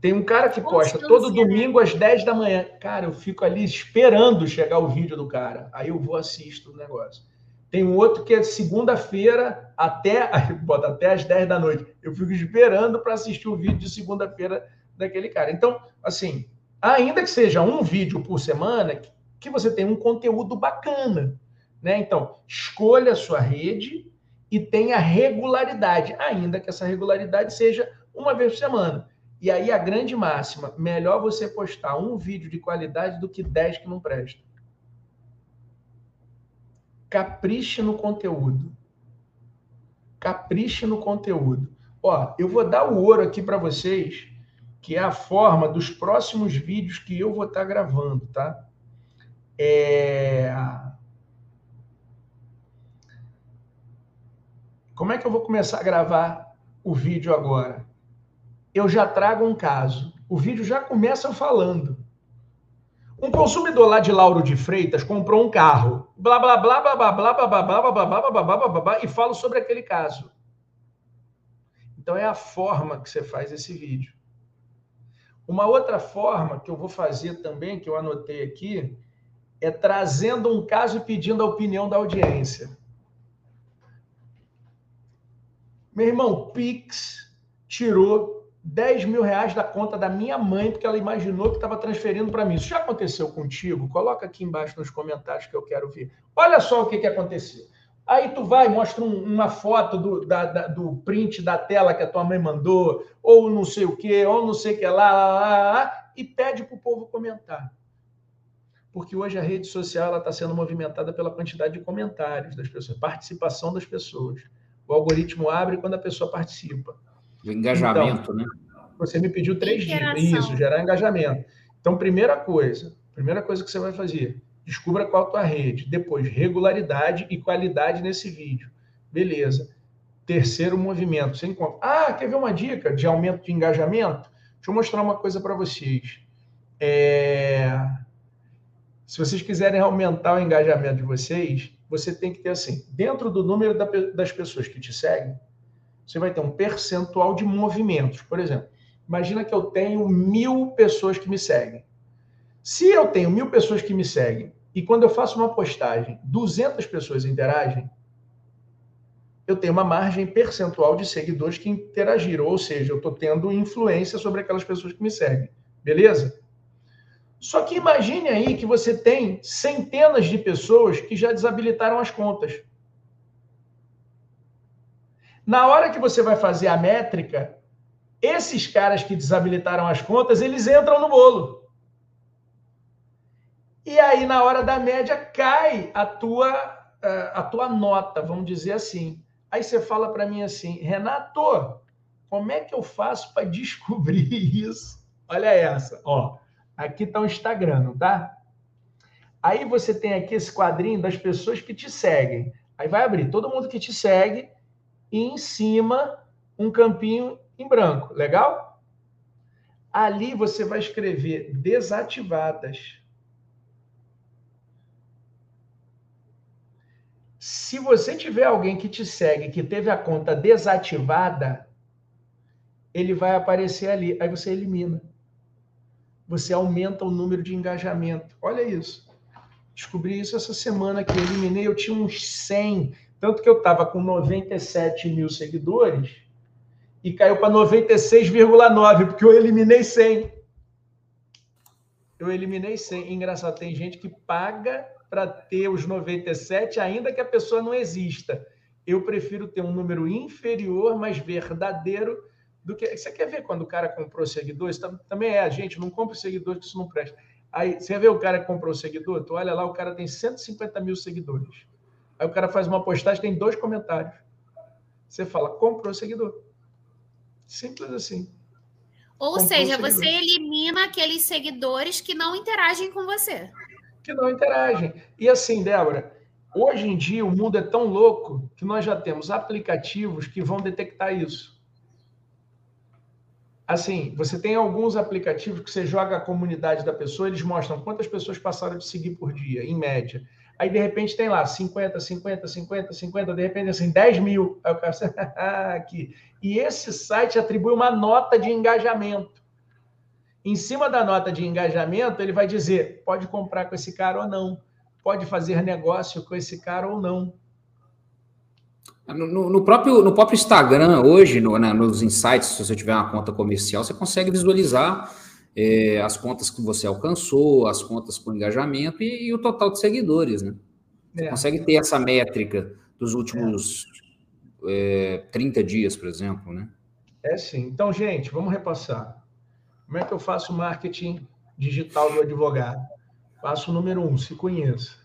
Speaker 2: Tem um cara que posta todo domingo às 10 da manhã. Cara, eu fico ali esperando chegar o vídeo do cara. Aí eu vou assisto o negócio. Tem um outro que é segunda-feira até, bota até às 10 da noite. Eu fico esperando para assistir o vídeo de segunda-feira daquele cara. Então, assim, ainda que seja um vídeo por semana, que você tenha um conteúdo bacana. Né? Então, escolha a sua rede e tenha regularidade, ainda que essa regularidade seja uma vez por semana. E aí a grande máxima, melhor você postar um vídeo de qualidade do que dez que não presta. Capriche no conteúdo. Capriche no conteúdo. Ó, eu vou dar o ouro aqui para vocês, que é a forma dos próximos vídeos que eu vou estar tá gravando, tá? É... Como é que eu vou começar a gravar o vídeo agora? Eu já trago um caso. O vídeo já começa falando. Um consumidor lá de Lauro de Freitas comprou um carro. Blá blá blá blá blá blá blá blá blá blá blá blá blá blá blá blá e falo sobre aquele caso. Então é a forma que você faz esse vídeo. Uma outra forma que eu vou fazer também, que eu anotei aqui, é trazendo um caso e pedindo a opinião da audiência. Meu irmão, Pix tirou 10 mil reais da conta da minha mãe, porque ela imaginou que estava transferindo para mim. Isso já aconteceu contigo? Coloca aqui embaixo nos comentários que eu quero ver. Olha só o que, que aconteceu. Aí tu vai, mostra um, uma foto do, da, da, do print da tela que a tua mãe mandou, ou não sei o quê, ou não sei o que lá, lá, lá, lá e pede para o povo comentar. Porque hoje a rede social está sendo movimentada pela quantidade de comentários das pessoas, participação das pessoas. O algoritmo abre quando a pessoa participa.
Speaker 1: O engajamento, então, né?
Speaker 2: Você me pediu três dias. Isso, gerar engajamento. Então, primeira coisa, primeira coisa que você vai fazer, descubra qual é a tua rede. Depois, regularidade e qualidade nesse vídeo. Beleza. Terceiro movimento, você encontra. Ah, quer ver uma dica de aumento de engajamento? Deixa eu mostrar uma coisa para vocês. É... Se vocês quiserem aumentar o engajamento de vocês, você tem que ter assim, dentro do número das pessoas que te seguem, você vai ter um percentual de movimentos. Por exemplo, imagina que eu tenho mil pessoas que me seguem. Se eu tenho mil pessoas que me seguem e quando eu faço uma postagem, 200 pessoas interagem, eu tenho uma margem percentual de seguidores que interagiram, ou seja, eu estou tendo influência sobre aquelas pessoas que me seguem. Beleza? Só que imagine aí que você tem centenas de pessoas que já desabilitaram as contas. Na hora que você vai fazer a métrica, esses caras que desabilitaram as contas, eles entram no bolo. E aí, na hora da média, cai a tua, eh, a tua nota, vamos dizer assim. Aí você fala para mim assim, Renato, como é que eu faço para descobrir isso? Olha essa, ó. Aqui está o Instagram, tá? Aí você tem aqui esse quadrinho das pessoas que te seguem. Aí vai abrir todo mundo que te segue e em cima um campinho em branco. Legal? Ali você vai escrever desativadas. Se você tiver alguém que te segue que teve a conta desativada, ele vai aparecer ali. Aí você elimina. Você aumenta o número de engajamento. Olha isso. Descobri isso essa semana que eliminei. Eu tinha uns 100 tanto que eu estava com 97 mil seguidores e caiu para 96,9, porque eu eliminei 100. Eu eliminei 100. Engraçado, tem gente que paga para ter os 97, ainda que a pessoa não exista. Eu prefiro ter um número inferior, mas verdadeiro, do que. Você quer ver quando o cara comprou seguidores? Também é, a gente não compra seguidores, que isso não presta. Aí, você vê o cara que comprou seguidor? Tu olha lá, o cara tem 150 mil seguidores. Aí o cara faz uma postagem, tem dois comentários. Você fala, comprou seguidor. Simples assim.
Speaker 3: Ou comprou seja, você elimina aqueles seguidores que não interagem com você.
Speaker 2: Que não interagem. E assim, Débora, hoje em dia o mundo é tão louco que nós já temos aplicativos que vão detectar isso. Assim, você tem alguns aplicativos que você joga a comunidade da pessoa, eles mostram quantas pessoas passaram de seguir por dia, em média. Aí, de repente, tem lá 50, 50, 50, 50, de repente, assim, 10 mil. Aí o cara, aqui. E esse site atribui uma nota de engajamento. Em cima da nota de engajamento, ele vai dizer: pode comprar com esse cara ou não, pode fazer negócio com esse cara ou não.
Speaker 1: No, no, próprio, no próprio Instagram, hoje, no, né, nos insights, se você tiver uma conta comercial, você consegue visualizar é, as contas que você alcançou, as contas com engajamento e, e o total de seguidores, né? Você é. consegue ter essa métrica dos últimos é. 30 dias, por exemplo, né?
Speaker 2: É sim. Então, gente, vamos repassar. Como é que eu faço marketing digital do advogado? Passo número um, se conheça.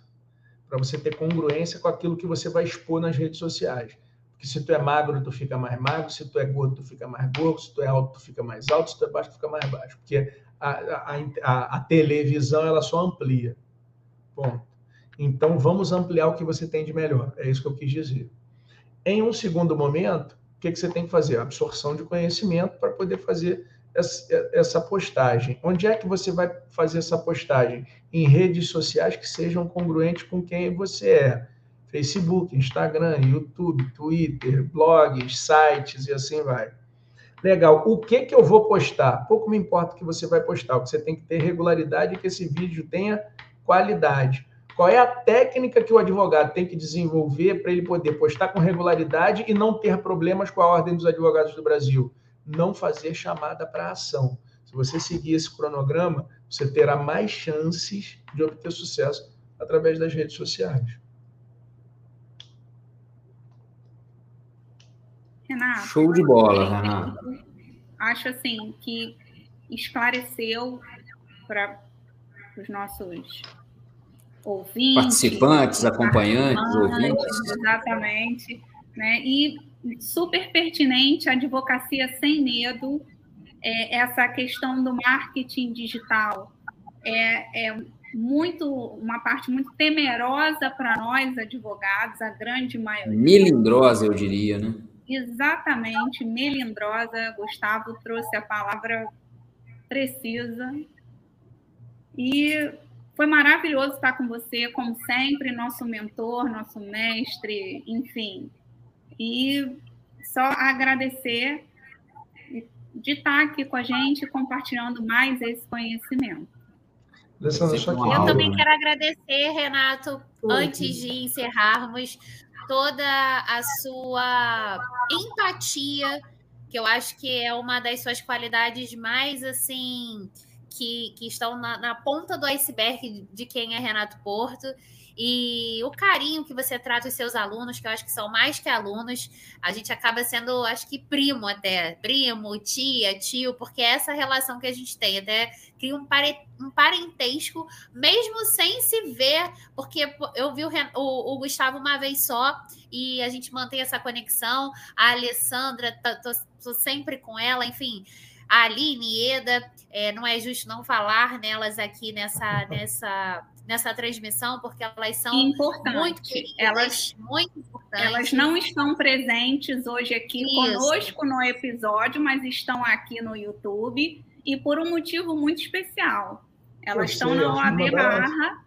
Speaker 2: Para você ter congruência com aquilo que você vai expor nas redes sociais. Porque se tu é magro, tu fica mais magro, se tu é gordo, tu fica mais gordo, se tu é alto, tu fica mais alto, se tu é baixo, tu fica mais baixo. Porque a, a, a, a televisão, ela só amplia. Bom, então vamos ampliar o que você tem de melhor. É isso que eu quis dizer. Em um segundo momento, o que, que você tem que fazer? Absorção de conhecimento para poder fazer essa, postagem. Onde é que você vai fazer essa postagem? Em redes sociais que sejam congruentes com quem você é Facebook, Instagram, YouTube, Twitter, blogs, sites e assim vai. Legal. O que que eu vou postar? Pouco me importa o que você vai postar. Você tem que ter regularidade e que esse vídeo tenha qualidade. Qual é a técnica que o advogado tem que desenvolver para ele poder postar com regularidade e não ter problemas com a ordem dos advogados do Brasil? Não fazer chamada para ação. Se você seguir esse cronograma, você terá mais chances de obter sucesso através das redes sociais.
Speaker 4: Renato.
Speaker 1: Show de bola, Renato.
Speaker 4: Acho assim que esclareceu para os nossos ouvintes,
Speaker 1: participantes, acompanhantes, participantes, ouvintes.
Speaker 4: Exatamente. Né? E super pertinente advocacia sem medo, é, essa questão do marketing digital. É, é muito uma parte muito temerosa para nós advogados, a grande maioria.
Speaker 1: Melindrosa, eu diria, né?
Speaker 4: Exatamente, melindrosa. Gustavo trouxe a palavra precisa. E foi maravilhoso estar com você, como sempre, nosso mentor, nosso mestre, enfim. E só agradecer de estar aqui com a gente, compartilhando mais esse conhecimento.
Speaker 3: Eu também quero agradecer, Renato, antes de encerrarmos, toda a sua empatia, que eu acho que é uma das suas qualidades mais assim que, que estão na, na ponta do iceberg de quem é Renato Porto e o carinho que você trata os seus alunos, que eu acho que são mais que alunos, a gente acaba sendo, acho que primo até, primo, tia, tio, porque é essa relação que a gente tem, até cria um, pare, um parentesco, mesmo sem se ver, porque eu vi o, o, o, Gustavo uma vez só e a gente mantém essa conexão, a Alessandra, tô, tô sempre com ela, enfim a Aline, Eda, é, não é justo não falar nelas aqui nessa, nessa nessa transmissão, porque elas são Importante. muito queridas,
Speaker 4: elas, muito importantes. Elas não estão presentes hoje aqui Isso. conosco no episódio, mas estão aqui no YouTube e por um motivo muito especial. Elas estão na OAB Barra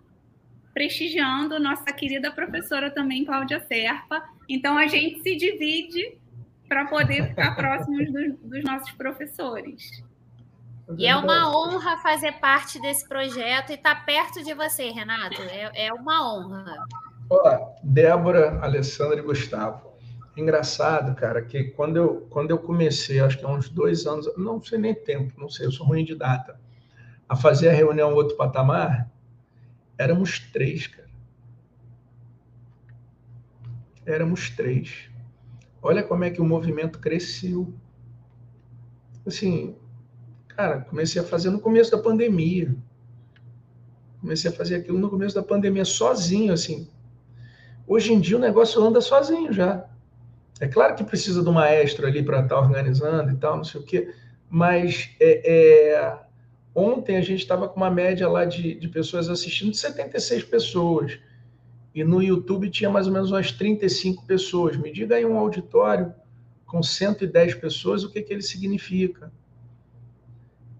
Speaker 4: prestigiando nossa querida professora também, Cláudia Serpa. Então a gente se divide para poder ficar próximos dos, dos nossos professores.
Speaker 3: E é uma honra fazer parte desse projeto e estar tá perto de você, Renato. É, é uma honra.
Speaker 2: Olá, Débora, Alessandra e Gustavo. Engraçado, cara, que quando eu, quando eu comecei, acho que há uns dois anos, não sei nem tempo, não sei, eu sou ruim de data, a fazer a reunião Outro Patamar, éramos três, cara. Éramos três. Olha como é que o movimento cresceu. Assim, Cara, comecei a fazer no começo da pandemia. Comecei a fazer aquilo no começo da pandemia, sozinho, assim. Hoje em dia o negócio anda sozinho já. É claro que precisa do maestro ali para estar tá organizando e tal, não sei o quê, mas é, é... ontem a gente estava com uma média lá de, de pessoas assistindo de 76 pessoas. E no YouTube tinha mais ou menos umas 35 pessoas. Me diga aí um auditório com 110 pessoas, o que, que ele significa?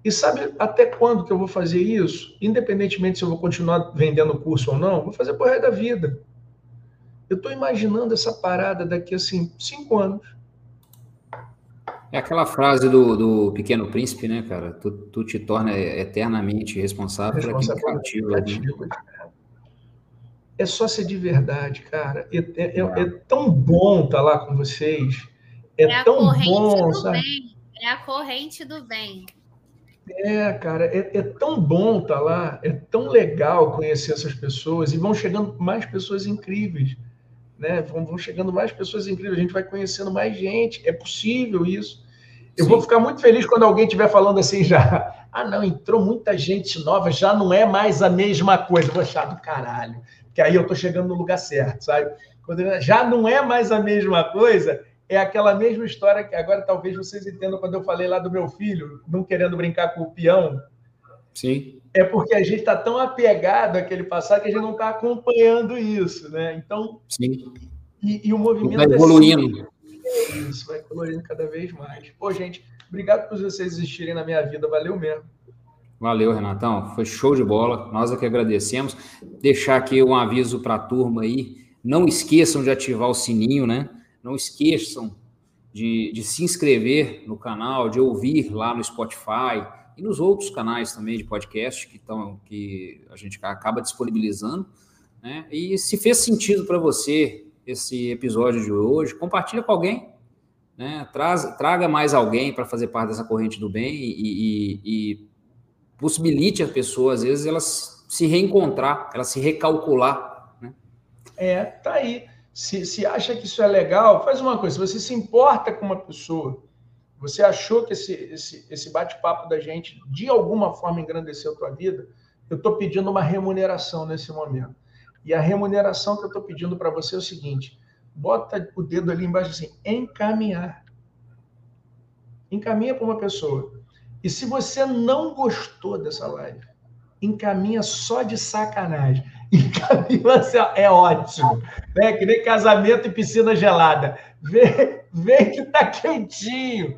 Speaker 2: E sabe até quando que eu vou fazer isso? Independentemente se eu vou continuar vendendo o curso ou não, vou fazer por resto da vida. Eu estou imaginando essa parada daqui assim, cinco anos.
Speaker 1: É aquela frase do, do Pequeno Príncipe, né, cara? Tu, tu te torna eternamente responsável, responsável por aquilo cativa. Né?
Speaker 2: É só ser de verdade, cara. É, é, é, é tão bom estar tá lá com vocês. É, é tão bom, sabe?
Speaker 3: Bem. É a corrente do bem.
Speaker 2: É, cara, é, é, tão bom estar tá lá, é tão legal conhecer essas pessoas e vão chegando mais pessoas incríveis, né? Vão, vão chegando mais pessoas incríveis, a gente vai conhecendo mais gente, é possível isso. Eu Sim. vou ficar muito feliz quando alguém estiver falando assim já. Ah, não, entrou muita gente nova, já não é mais a mesma coisa. Vou achar do caralho, porque aí eu tô chegando no lugar certo, sabe? Quando já não é mais a mesma coisa, é aquela mesma história que agora talvez vocês entendam quando eu falei lá do meu filho, não querendo brincar com o peão.
Speaker 1: Sim.
Speaker 2: É porque a gente está tão apegado àquele passado que a gente não está acompanhando isso, né? Então.
Speaker 1: Sim.
Speaker 2: E, e o movimento.
Speaker 1: Vai evoluindo.
Speaker 2: É isso, vai evoluindo cada vez mais. Pô, gente, obrigado por vocês existirem na minha vida, valeu mesmo.
Speaker 1: Valeu, Renatão. Foi show de bola. Nós é que agradecemos. Deixar aqui um aviso para a turma aí. Não esqueçam de ativar o sininho, né? Não esqueçam de, de se inscrever no canal, de ouvir lá no Spotify e nos outros canais também de podcast que, tão, que a gente acaba disponibilizando. Né? E se fez sentido para você esse episódio de hoje, compartilha com alguém. né? Traz, traga mais alguém para fazer parte dessa corrente do bem e, e, e possibilite a pessoa, às vezes, elas se reencontrar, elas se recalcular. Né?
Speaker 2: É, tá aí. Se, se acha que isso é legal, faz uma coisa. Se você se importa com uma pessoa, você achou que esse, esse, esse bate-papo da gente de alguma forma engrandeceu a tua vida, eu estou pedindo uma remuneração nesse momento. E a remuneração que eu estou pedindo para você é o seguinte: bota o dedo ali embaixo assim, encaminhar. Encaminha para uma pessoa. E se você não gostou dessa live, encaminha só de sacanagem. Encaminha assim, é ótimo. Né? Que nem casamento e piscina gelada. Vem, vem que tá quentinho.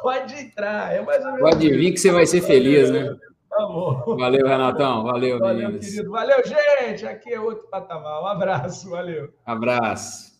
Speaker 2: Pode entrar. É mais ou menos
Speaker 1: Pode vir que você vai ser feliz, né? Tá bom. Valeu, Renatão. Valeu, valeu
Speaker 2: meninos. querido. Valeu, gente. Aqui é outro patamar. Um abraço. Valeu.
Speaker 1: Abraço.